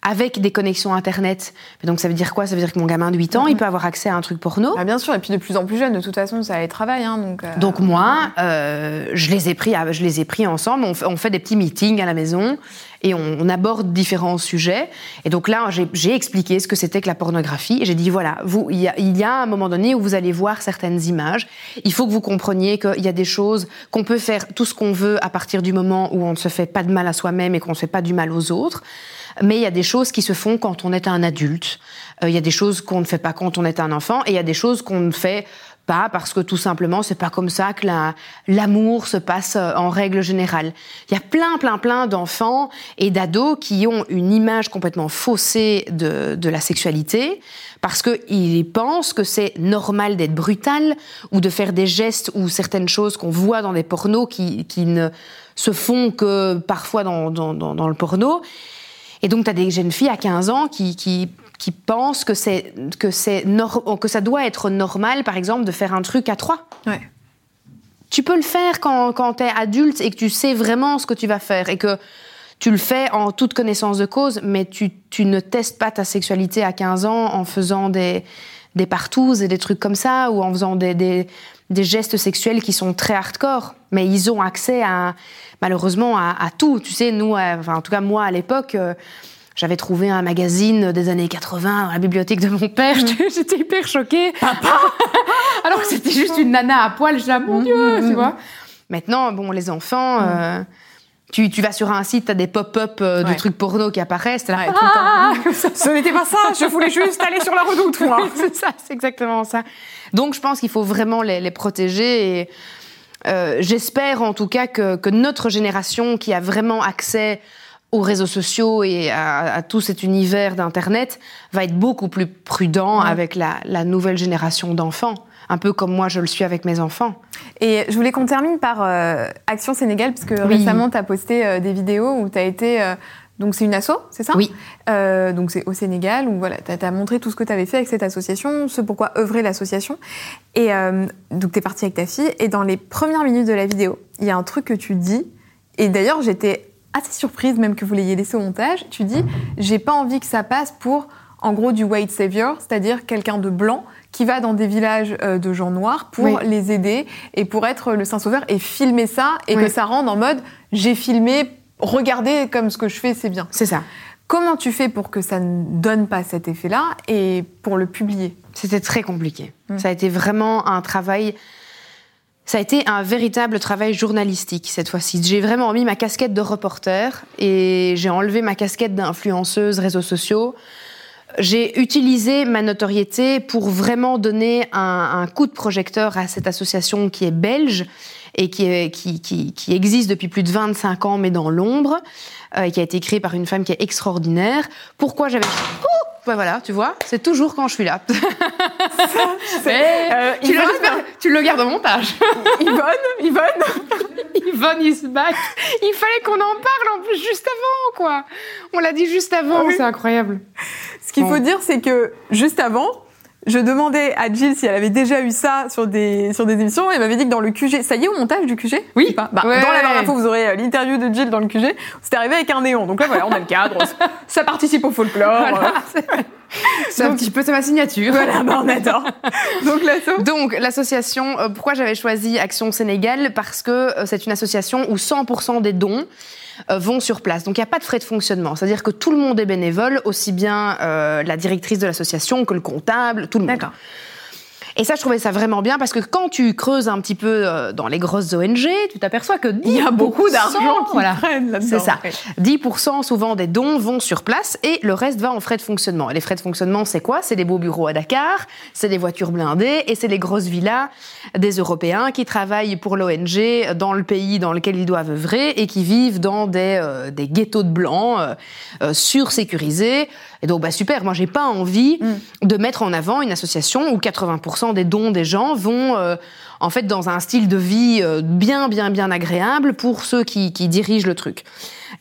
avec des connexions Internet. Donc ça veut dire quoi? Ça veut dire que mon gamin de 8 ans, il peut avoir accès à un truc porno. Ah, bien sûr, et puis de plus en plus jeune, de toute façon, ça les travaille. Hein, donc, euh, donc moi, euh, je, les ai pris, je les ai pris ensemble, on fait, des petits meetings à la maison et on, aborde différents sujets. Et donc là, j'ai expliqué ce que c'était que la pornographie. J'ai dit, voilà, vous, il y, a, il y, a, un moment donné où vous allez voir certaines images. Il faut que vous compreniez qu'il y a des choses qu'on peut faire tout ce qu'on veut à partir du moment où on ne se fait pas de mal à soi-même et qu'on ne se fait pas du mal aux autres mais il y a des choses qui se font quand on est un adulte. Euh, il y a des choses qu'on ne fait pas quand on est un enfant, et il y a des choses qu'on ne fait pas parce que tout simplement c'est pas comme ça que l'amour se passe euh, en règle générale. Il y a plein plein plein d'enfants et d'ados qui ont une image complètement faussée de, de la sexualité parce qu'ils pensent que c'est normal d'être brutal ou de faire des gestes ou certaines choses qu'on voit dans des pornos qui, qui ne se font que parfois dans, dans, dans, dans le porno et donc, tu as des jeunes filles à 15 ans qui, qui, qui pensent que, c'est, que, c'est que ça doit être normal, par exemple, de faire un truc à trois. Ouais. Tu peux le faire quand, quand tu es adulte et que tu sais vraiment ce que tu vas faire et que tu le fais en toute connaissance de cause, mais tu, tu ne testes pas ta sexualité à 15 ans en faisant des, des partouzes et des trucs comme ça ou en faisant des, des, des gestes sexuels qui sont très hardcore. Mais ils ont accès à malheureusement à, tout. Tu sais, nous, enfin, en tout cas moi à l'époque, euh, j'avais trouvé un magazine des années 80 dans la bibliothèque de mon père. J'étais hyper choquée. Alors que c'était juste une nana à poil. Je disais, mon Dieu, tu vois. Maintenant, bon, les enfants. Euh, tu, tu, vas sur un site, tu as des pop-up euh, de trucs porno qui apparaissent. Là, ah, Ce n'était pas ça, je voulais juste aller sur la redoute. c'est ça, c'est exactement ça. Donc je pense qu'il faut vraiment les, les protéger. Et, euh, j'espère en tout cas que, notre génération qui a vraiment accès aux réseaux sociaux et à, tout cet univers d'Internet va être beaucoup plus prudent avec la, nouvelle génération d'enfants, un peu comme moi je le suis avec mes enfants. Et je voulais qu'on termine par euh, Action Sénégal, parce que récemment tu as posté euh, des vidéos où tu as été donc c'est une asso, c'est ça? Oui. Euh, donc c'est au Sénégal où voilà, tu as, montré tout ce que tu avais fait avec cette association, ce pourquoi œuvrer l'association. Et euh, donc tu es partie avec ta fille et dans les premières minutes de la vidéo, il y a un truc que tu dis et d'ailleurs j'étais assez surprise même que vous l'ayez laissé au montage, tu dis j'ai pas envie que ça passe pour en gros du white savior, c'est-à-dire quelqu'un de blanc qui va dans des villages euh, de gens noirs pour les aider et pour être le saint sauveur et filmer ça et que ça rende en mode j'ai filmé regardez comme ce que je fais, c'est bien. C'est ça. Comment tu fais pour que ça ne donne pas cet effet-là et pour le publier? C'était très compliqué. Mmh. Ça a été vraiment un travail. Ça a été un véritable travail journalistique cette fois-ci. J'ai vraiment mis ma casquette de reporter et j'ai enlevé ma casquette d'influenceuse réseaux sociaux. J'ai utilisé ma notoriété pour vraiment donner un, un, coup de projecteur à cette association qui est belge et qui, qui, qui, existe depuis plus de 25 ans, mais dans l'ombre, euh, et qui a été créé par une femme qui est extraordinaire. Pourquoi j'avais... Ben voilà, tu vois, c'est toujours quand je suis là. euh, tu, le, tu, le, gardes au montage. Yvonne, Yvonne, Yvonne is back. Il fallait qu'on en parle en plus juste avant, quoi. On l'a dit juste avant, c'est incroyable. Ce qu'il faut dire, c'est que juste avant, je demandais à Jill si elle avait déjà eu ça sur des, sur des émissions. Elle m'avait dit que dans le QG, ça y est au montage du QG Oui. Bah, Dans la barre d'infos, vous aurez euh, l'interview de Jill dans le QG. C'était arrivé avec un néon. Donc là, voilà, on a le cadre. ça participe au folklore. Voilà. C'est un petit peu c'est ma signature. Voilà, bah, on adore. Donc l'asso. Donc l'association, euh, pourquoi j'avais choisi Action Sénégal? Parce que euh, c'est une association où 100% des dons vont sur place. Donc il n'y a pas de frais de fonctionnement. C'est-à-dire que tout le monde est bénévole, aussi bien euh, la directrice de l'association que le comptable, tout le monde. D'accord. Et ça, je trouvais ça vraiment bien parce que quand tu creuses un petit peu euh, dans les grosses ONG, tu t'aperçois que 10%, Il y a beaucoup d'argent qui voilà, là-dedans. c'est ça. Ouais. 10% souvent des dons vont sur place et le reste va en frais de fonctionnement. Et les frais de fonctionnement, c'est quoi? C'est des beaux bureaux à Dakar, c'est des voitures blindées et c'est les grosses villas des Européens qui travaillent pour l'ONG dans le pays dans lequel ils doivent œuvrer et qui vivent dans des, euh, des ghettos de blancs euh, euh, sursécurisés. Et donc, bah super, moi, j'ai pas envie de mettre en avant une association où 80% des dons des gens vont euh, en fait dans un style de vie euh, bien, bien, bien agréable pour ceux qui, qui dirigent le truc.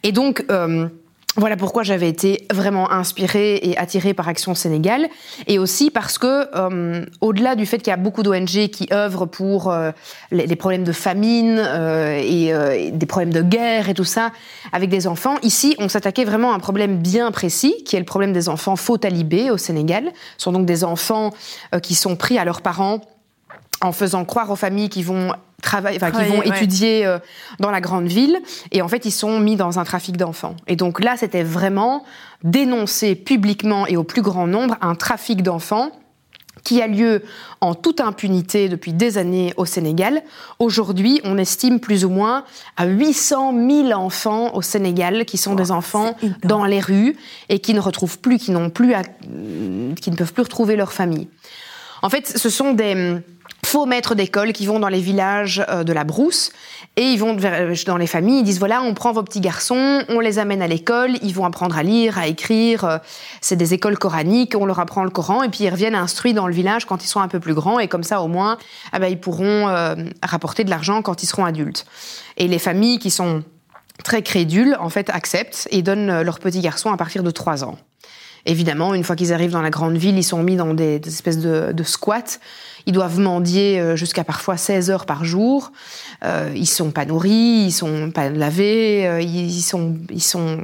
Et donc, euh, voilà pourquoi j'avais été vraiment inspirée et attirée par Action Sénégal, et aussi parce que, euh, au-delà du fait qu'il y a beaucoup d'ONG qui œuvrent pour euh, les, problèmes de famine euh, et, euh, et des problèmes de guerre et tout ça avec des enfants, ici on s'attaquait vraiment à un problème bien précis, qui est le problème des enfants faux talibés au Sénégal. Ce sont donc des enfants euh, qui sont pris à leurs parents en faisant croire aux familles qu'ils vont enfin, Travailler, vont ouais. étudier euh, dans la grande ville, et en fait ils sont mis dans un trafic d'enfants. Et donc là, c'était vraiment dénoncer publiquement et au plus grand nombre un trafic d'enfants qui a lieu en toute impunité depuis des années au Sénégal. Aujourd'hui, on estime plus ou moins à 800 000 enfants au Sénégal qui sont des enfants dans les rues et qui ne retrouvent plus, qui n'ont plus, à- qui ne peuvent plus retrouver leur famille. En fait, ce sont des faux maîtres d'école qui vont dans les villages euh, de la brousse et ils vont euh, dans les familles, ils disent voilà, on prend vos petits garçons, on les amène à l'école, ils vont apprendre à lire, à écrire, euh, c'est des écoles coraniques, on leur apprend le Coran et puis ils reviennent instruits dans le village quand ils sont un peu plus grands et comme ça au moins ah ben, ils pourront rapporter de l'argent quand ils seront adultes. Et les familles qui sont très crédules en fait acceptent et donnent leurs petits garçons à partir de 3 ans. Évidemment, une fois qu'ils arrivent dans la grande ville, ils sont mis dans des, des espèces de, de squats. Ils doivent mendier euh, jusqu'à parfois 16 heures par jour. Euh, ils sont pas nourris, ils sont pas lavés, euh, ils, sont, ils sont,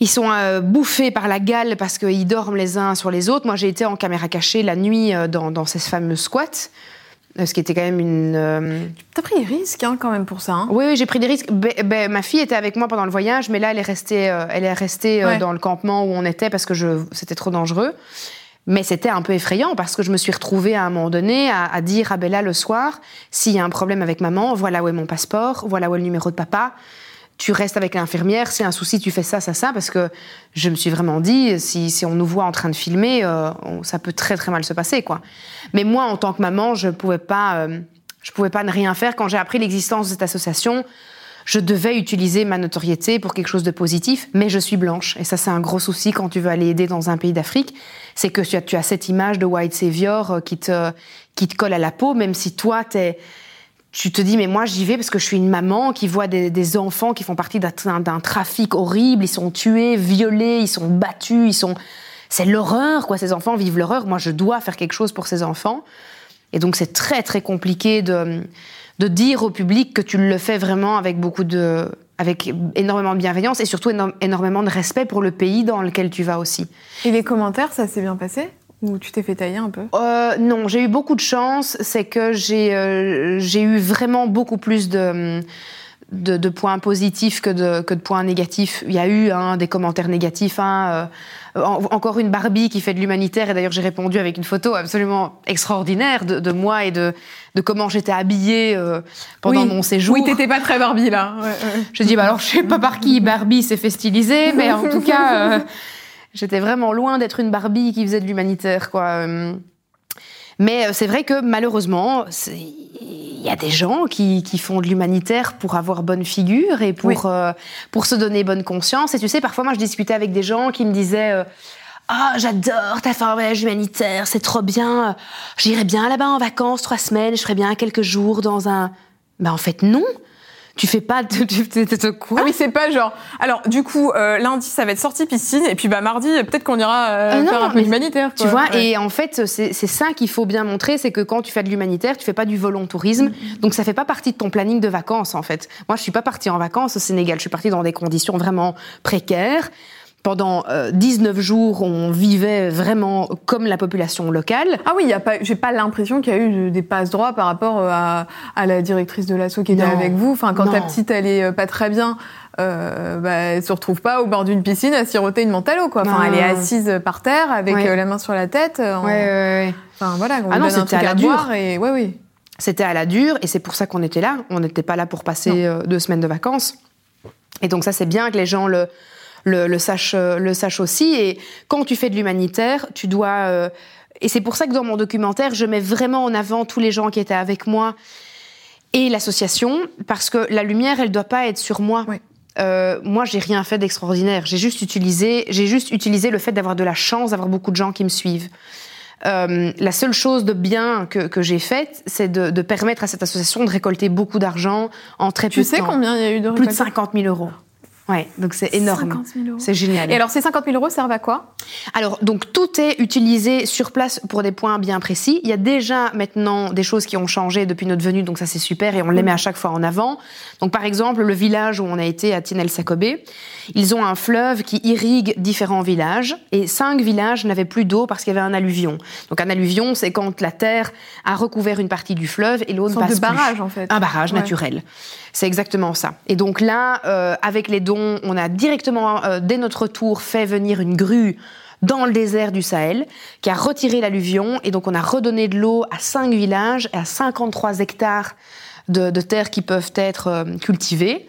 ils sont euh, bouffés par la gale parce qu'ils dorment les uns sur les autres. Moi, j'ai été en caméra cachée la nuit dans, dans ces fameux squats, ce qui était quand même une. euh, T'as pris des risques hein, quand même pour ça. hein. oui, oui, j'ai pris des risques. Ma fille était avec moi pendant le voyage, mais là, elle est restée, euh, elle est restée euh, dans le campement où on était parce que je, c'était trop dangereux. Mais c'était un peu effrayant parce que je me suis retrouvée à un moment donné à, à dire à Bella le soir, s'il y a un problème avec maman, voilà où est mon passeport, voilà où est le numéro de papa. Tu restes avec l'infirmière, c'est un souci, tu fais ça, ça, ça, parce que je me suis vraiment dit, si, si on nous voit en train de filmer, euh, ça peut très très mal se passer, quoi. Mais moi, en tant que maman, je pouvais pas, euh, je pouvais pas ne rien faire. Quand j'ai appris l'existence de cette association, je devais utiliser ma notoriété pour quelque chose de positif, mais je suis blanche. Et ça, c'est un gros souci quand tu veux aller aider dans un pays d'Afrique. C'est que tu as, tu as cette image de white savior euh, qui te, qui te colle à la peau, même si toi, t'es, tu te dis, mais moi, j'y vais parce que je suis une maman qui voit des, des enfants qui font partie d'un, d'un trafic horrible. Ils sont tués, violés, ils sont battus, ils sont. C'est l'horreur, quoi. Ces enfants vivent l'horreur. Moi, je dois faire quelque chose pour ces enfants. Et donc, c'est très, très compliqué de, de dire au public que tu le fais vraiment avec beaucoup de. avec énormément de bienveillance et surtout éno- énormément de respect pour le pays dans lequel tu vas aussi. Et les commentaires, ça s'est bien passé? Ou tu t'es fait tailler un peu? Euh, non, j'ai eu beaucoup de chance. C'est que j'ai euh, j'ai eu vraiment beaucoup plus de, de, de points positifs que de, que de points négatifs. Il y a eu hein, des commentaires négatifs. Hein, euh, en- encore une Barbie qui fait de l'humanitaire. Et d'ailleurs, j'ai répondu avec une photo absolument extraordinaire de, de moi et de, de comment j'étais habillée euh, pendant Oui. mon séjour. Oui, t'étais pas très Barbie là. Ouais, ouais. Je dis, bah alors, je sais pas par qui Barbie s'est fait styliser, mais en tout cas, euh, j'étais vraiment loin d'être une Barbie qui faisait de l'humanitaire, quoi. Mais euh, c'est vrai que malheureusement, il y a des gens qui, qui font de l'humanitaire pour avoir bonne figure et pour, Oui. euh, pour se donner bonne conscience. Et tu sais, parfois, moi, je discutais avec des gens qui me disaient. euh, ah, j'adore, t'as fait un voyage humanitaire, c'est trop bien. J'irais bien là-bas en vacances trois semaines, je ferais bien quelques jours dans un. Ben en fait non. Tu fais pas de, quoi Ah oui, c'est pas genre. Alors, du coup, euh, lundi, ça va être sortie piscine, et puis bah mardi, peut-être qu'on ira euh, Ah non, faire un peu d'humanitaire. Tu vois, Ouais. et en fait, c'est c'est ça qu'il faut bien montrer, c'est que quand tu fais de l'humanitaire, tu fais pas du volontourisme, donc ça fait pas partie de ton planning de vacances en fait. Moi, je suis pas partie en vacances au Sénégal, je suis partie dans des conditions vraiment précaires. Pendant euh, 19 jours, on vivait vraiment comme la population locale. Ah oui, y a pas, j'ai pas l'impression qu'il y a eu de- des passe droits par rapport euh, à, à la directrice de l'assaut qui était Non. avec vous. Enfin, quand ta petite elle est euh, pas très bien, euh, bah, elle se retrouve pas au bord d'une piscine à siroter une l'eau, quoi. Enfin, Non. elle est assise par terre avec Ouais. euh, la main sur la tête. euh, en- Enfin voilà, on Ah lui non, donne un truc à la à dure. boire et ouais, oui. C'était à la dure et c'est pour ça qu'on était là. On n'était pas là pour passer euh, deux semaines de vacances. Et donc ça, c'est bien que les gens le, le, le sachent, euh, le aussi. Et quand tu fais de l'humanitaire, tu dois... euh, et c'est pour ça que dans mon documentaire, je mets vraiment en avant tous les gens qui étaient avec moi et l'association, parce que la lumière, elle doit pas être sur moi. Oui. Euh, moi, j'ai rien fait d'extraordinaire. J'ai juste utilisé, j'ai juste utilisé le fait d'avoir de la chance, d'avoir beaucoup de gens qui me suivent. Euh, la seule chose de bien que, que j'ai faite, c'est de, de permettre à cette association de récolter beaucoup d'argent en très Tu peu de sais temps. combien il y a eu de Plus de récoltes? 50 000 euros. Ouais, donc c'est énorme. 50 000 euros. C'est génial. Et alors, ces 50 000 euros servent à quoi? Alors, donc tout est utilisé sur place pour des points bien précis. Il y a déjà maintenant des choses qui ont changé depuis notre venue, donc ça c'est super et on les met à chaque fois en avant. Donc par exemple, le village où on a été à Tinel Sakobé, ils ont un fleuve qui irrigue différents villages et cinq villages n'avaient plus d'eau parce qu'il y avait un alluvion. Donc un alluvion, c'est quand la terre a recouvert une partie du fleuve et l'eau ne passe de barrage, plus. en fait. Un barrage Ouais. naturel. C'est exactement ça. Et donc là, euh, avec les dons, on a directement, euh, dès notre retour, fait venir une grue dans le désert du Sahel, qui a retiré l'alluvion, et donc on a redonné de l'eau à cinq villages et à 53 hectares de, de terres qui peuvent être euh, cultivées.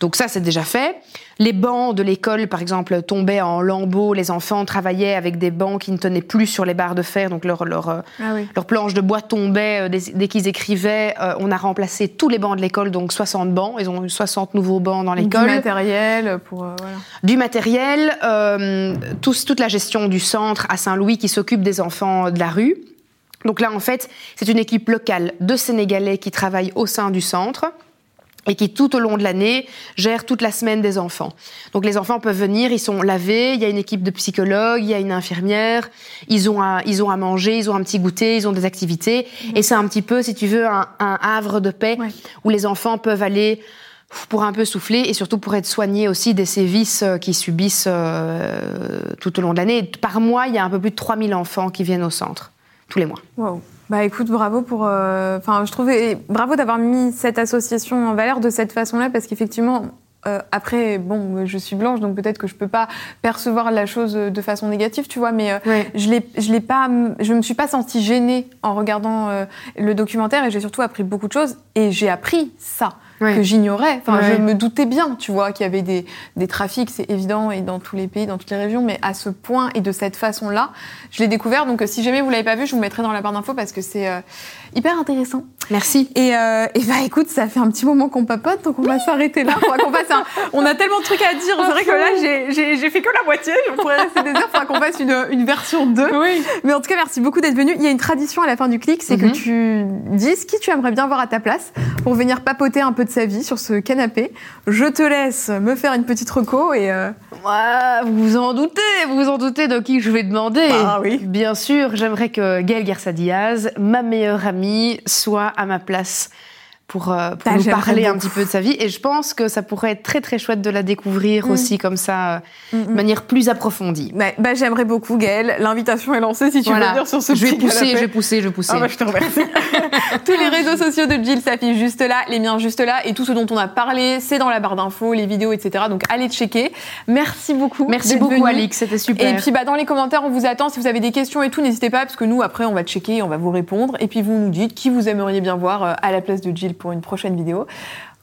Donc ça, c'est déjà fait. Les bancs de l'école, par exemple, tombaient en lambeaux. Les enfants travaillaient avec des bancs qui ne tenaient plus sur les barres de fer, donc leur, leur, euh, Ah oui. leurs planches de bois tombaient euh, dès, dès qu'ils écrivaient. Euh, on a remplacé tous les bancs de l'école, donc 60 bancs. Ils ont eu 60 nouveaux bancs dans Du l'école. matériel pour. euh, voilà. Du matériel, euh, toute la gestion du centre à Saint-Louis qui s'occupe des enfants de la rue. Donc là, en fait, c'est une équipe locale de Sénégalais qui travaillent au sein du centre et qui tout au long de l'année gère toute la semaine des enfants. Donc les enfants peuvent venir, ils sont lavés, il y a une équipe de psychologues, il y a une infirmière, ils ont à, ils ont à manger, ils ont un petit goûter, ils ont des activités et c'est un petit peu, si tu veux, un, un havre de paix Ouais. où les enfants peuvent aller pour un peu souffler et surtout pour être soignés aussi des sévices euh, qu'ils subissent euh, tout au long de l'année. Par mois, il y a un peu plus de 3000 enfants qui viennent au centre, tous les mois. Wow. Bah écoute, bravo pour. euh, Enfin, je trouvais bravo d'avoir mis cette association en valeur de cette façon-là, parce qu'effectivement, euh, après, bon, je suis blanche, donc peut-être que je peux pas percevoir la chose de façon négative, tu vois, mais euh, je l'ai, je l'ai pas, je me suis pas sentie gênée en regardant euh, le documentaire, et j'ai surtout appris beaucoup de choses, et j'ai appris ça. Ouais. que j'ignorais. Enfin, Ouais. je me doutais bien, tu vois, qu'il y avait des, des trafics, c'est évident, et dans tous les pays, dans toutes les régions, mais à ce point et de cette façon-là, je l'ai découvert. Donc, euh, si jamais vous l'avez pas vu, je vous mettrai dans la barre d'infos parce que c'est euh, hyper intéressant. Merci. Et, euh, et bah, écoute, ça fait un petit moment qu'on papote, donc on va s'arrêter là. Faudra qu'on fasse un- On a tellement de trucs à dire. C'est vrai que là, j'ai- fait que la moitié. On pourrait rester des heures. Faudra qu'on fasse une, une version 2. Oui. Mais en tout cas, merci beaucoup d'être venu. Il y a une tradition à la fin du clic, c'est Mhm. que tu dises qui tu aimerais bien voir à ta place pour venir papoter un peu de sa vie sur ce canapé. Je te laisse me faire une petite reco et euh, Ouais, vous vous en doutez, vous vous en doutez de qui je vais demander. Ah oui. Bien sûr, j'aimerais que Gaëlle Garça Diaz, ma meilleure amie, soit à ma place pour, euh, pour nous parler un petit peu de sa vie. Et je pense que ça pourrait être très très chouette de la découvrir Mm. aussi comme ça, euh, Mm, de mm. manière plus approfondie. bah, bah, j'aimerais beaucoup, Gaëlle. L'invitation est lancée si tu veux venir sur ce je vais pousser, je vais pousser, je vais pousser. Ah bah, je te remercie. Tous les réseaux sociaux de Jill s'affichent juste là, les miens juste là, et tout ce dont on a parlé, c'est dans la barre d'infos, les vidéos, etc. Donc allez checker. Merci beaucoup. Merci beaucoup, venu. Alix, c'était super. Et puis bah, dans les commentaires, on vous attend. Si vous avez des questions et tout, n'hésitez pas, parce que nous, après, on va checker, et on va vous répondre. Et puis vous nous dites qui vous aimeriez bien voir euh, à la place de Jill pour une prochaine vidéo.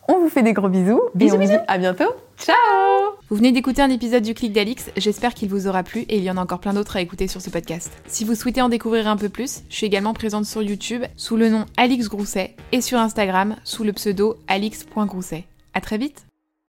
On vous fait des gros bisous. Bisous, et on vous dit à bientôt. Ciao Vous venez d'écouter un épisode du Clic d'Alix, j'espère qu'il vous aura plu et il y en a encore plein d'autres à écouter sur ce podcast. Si vous souhaitez en découvrir un peu plus, je suis également présente sur YouTube sous le nom Alix Grousset et sur Instagram sous le pseudo alix.grousset. À très vite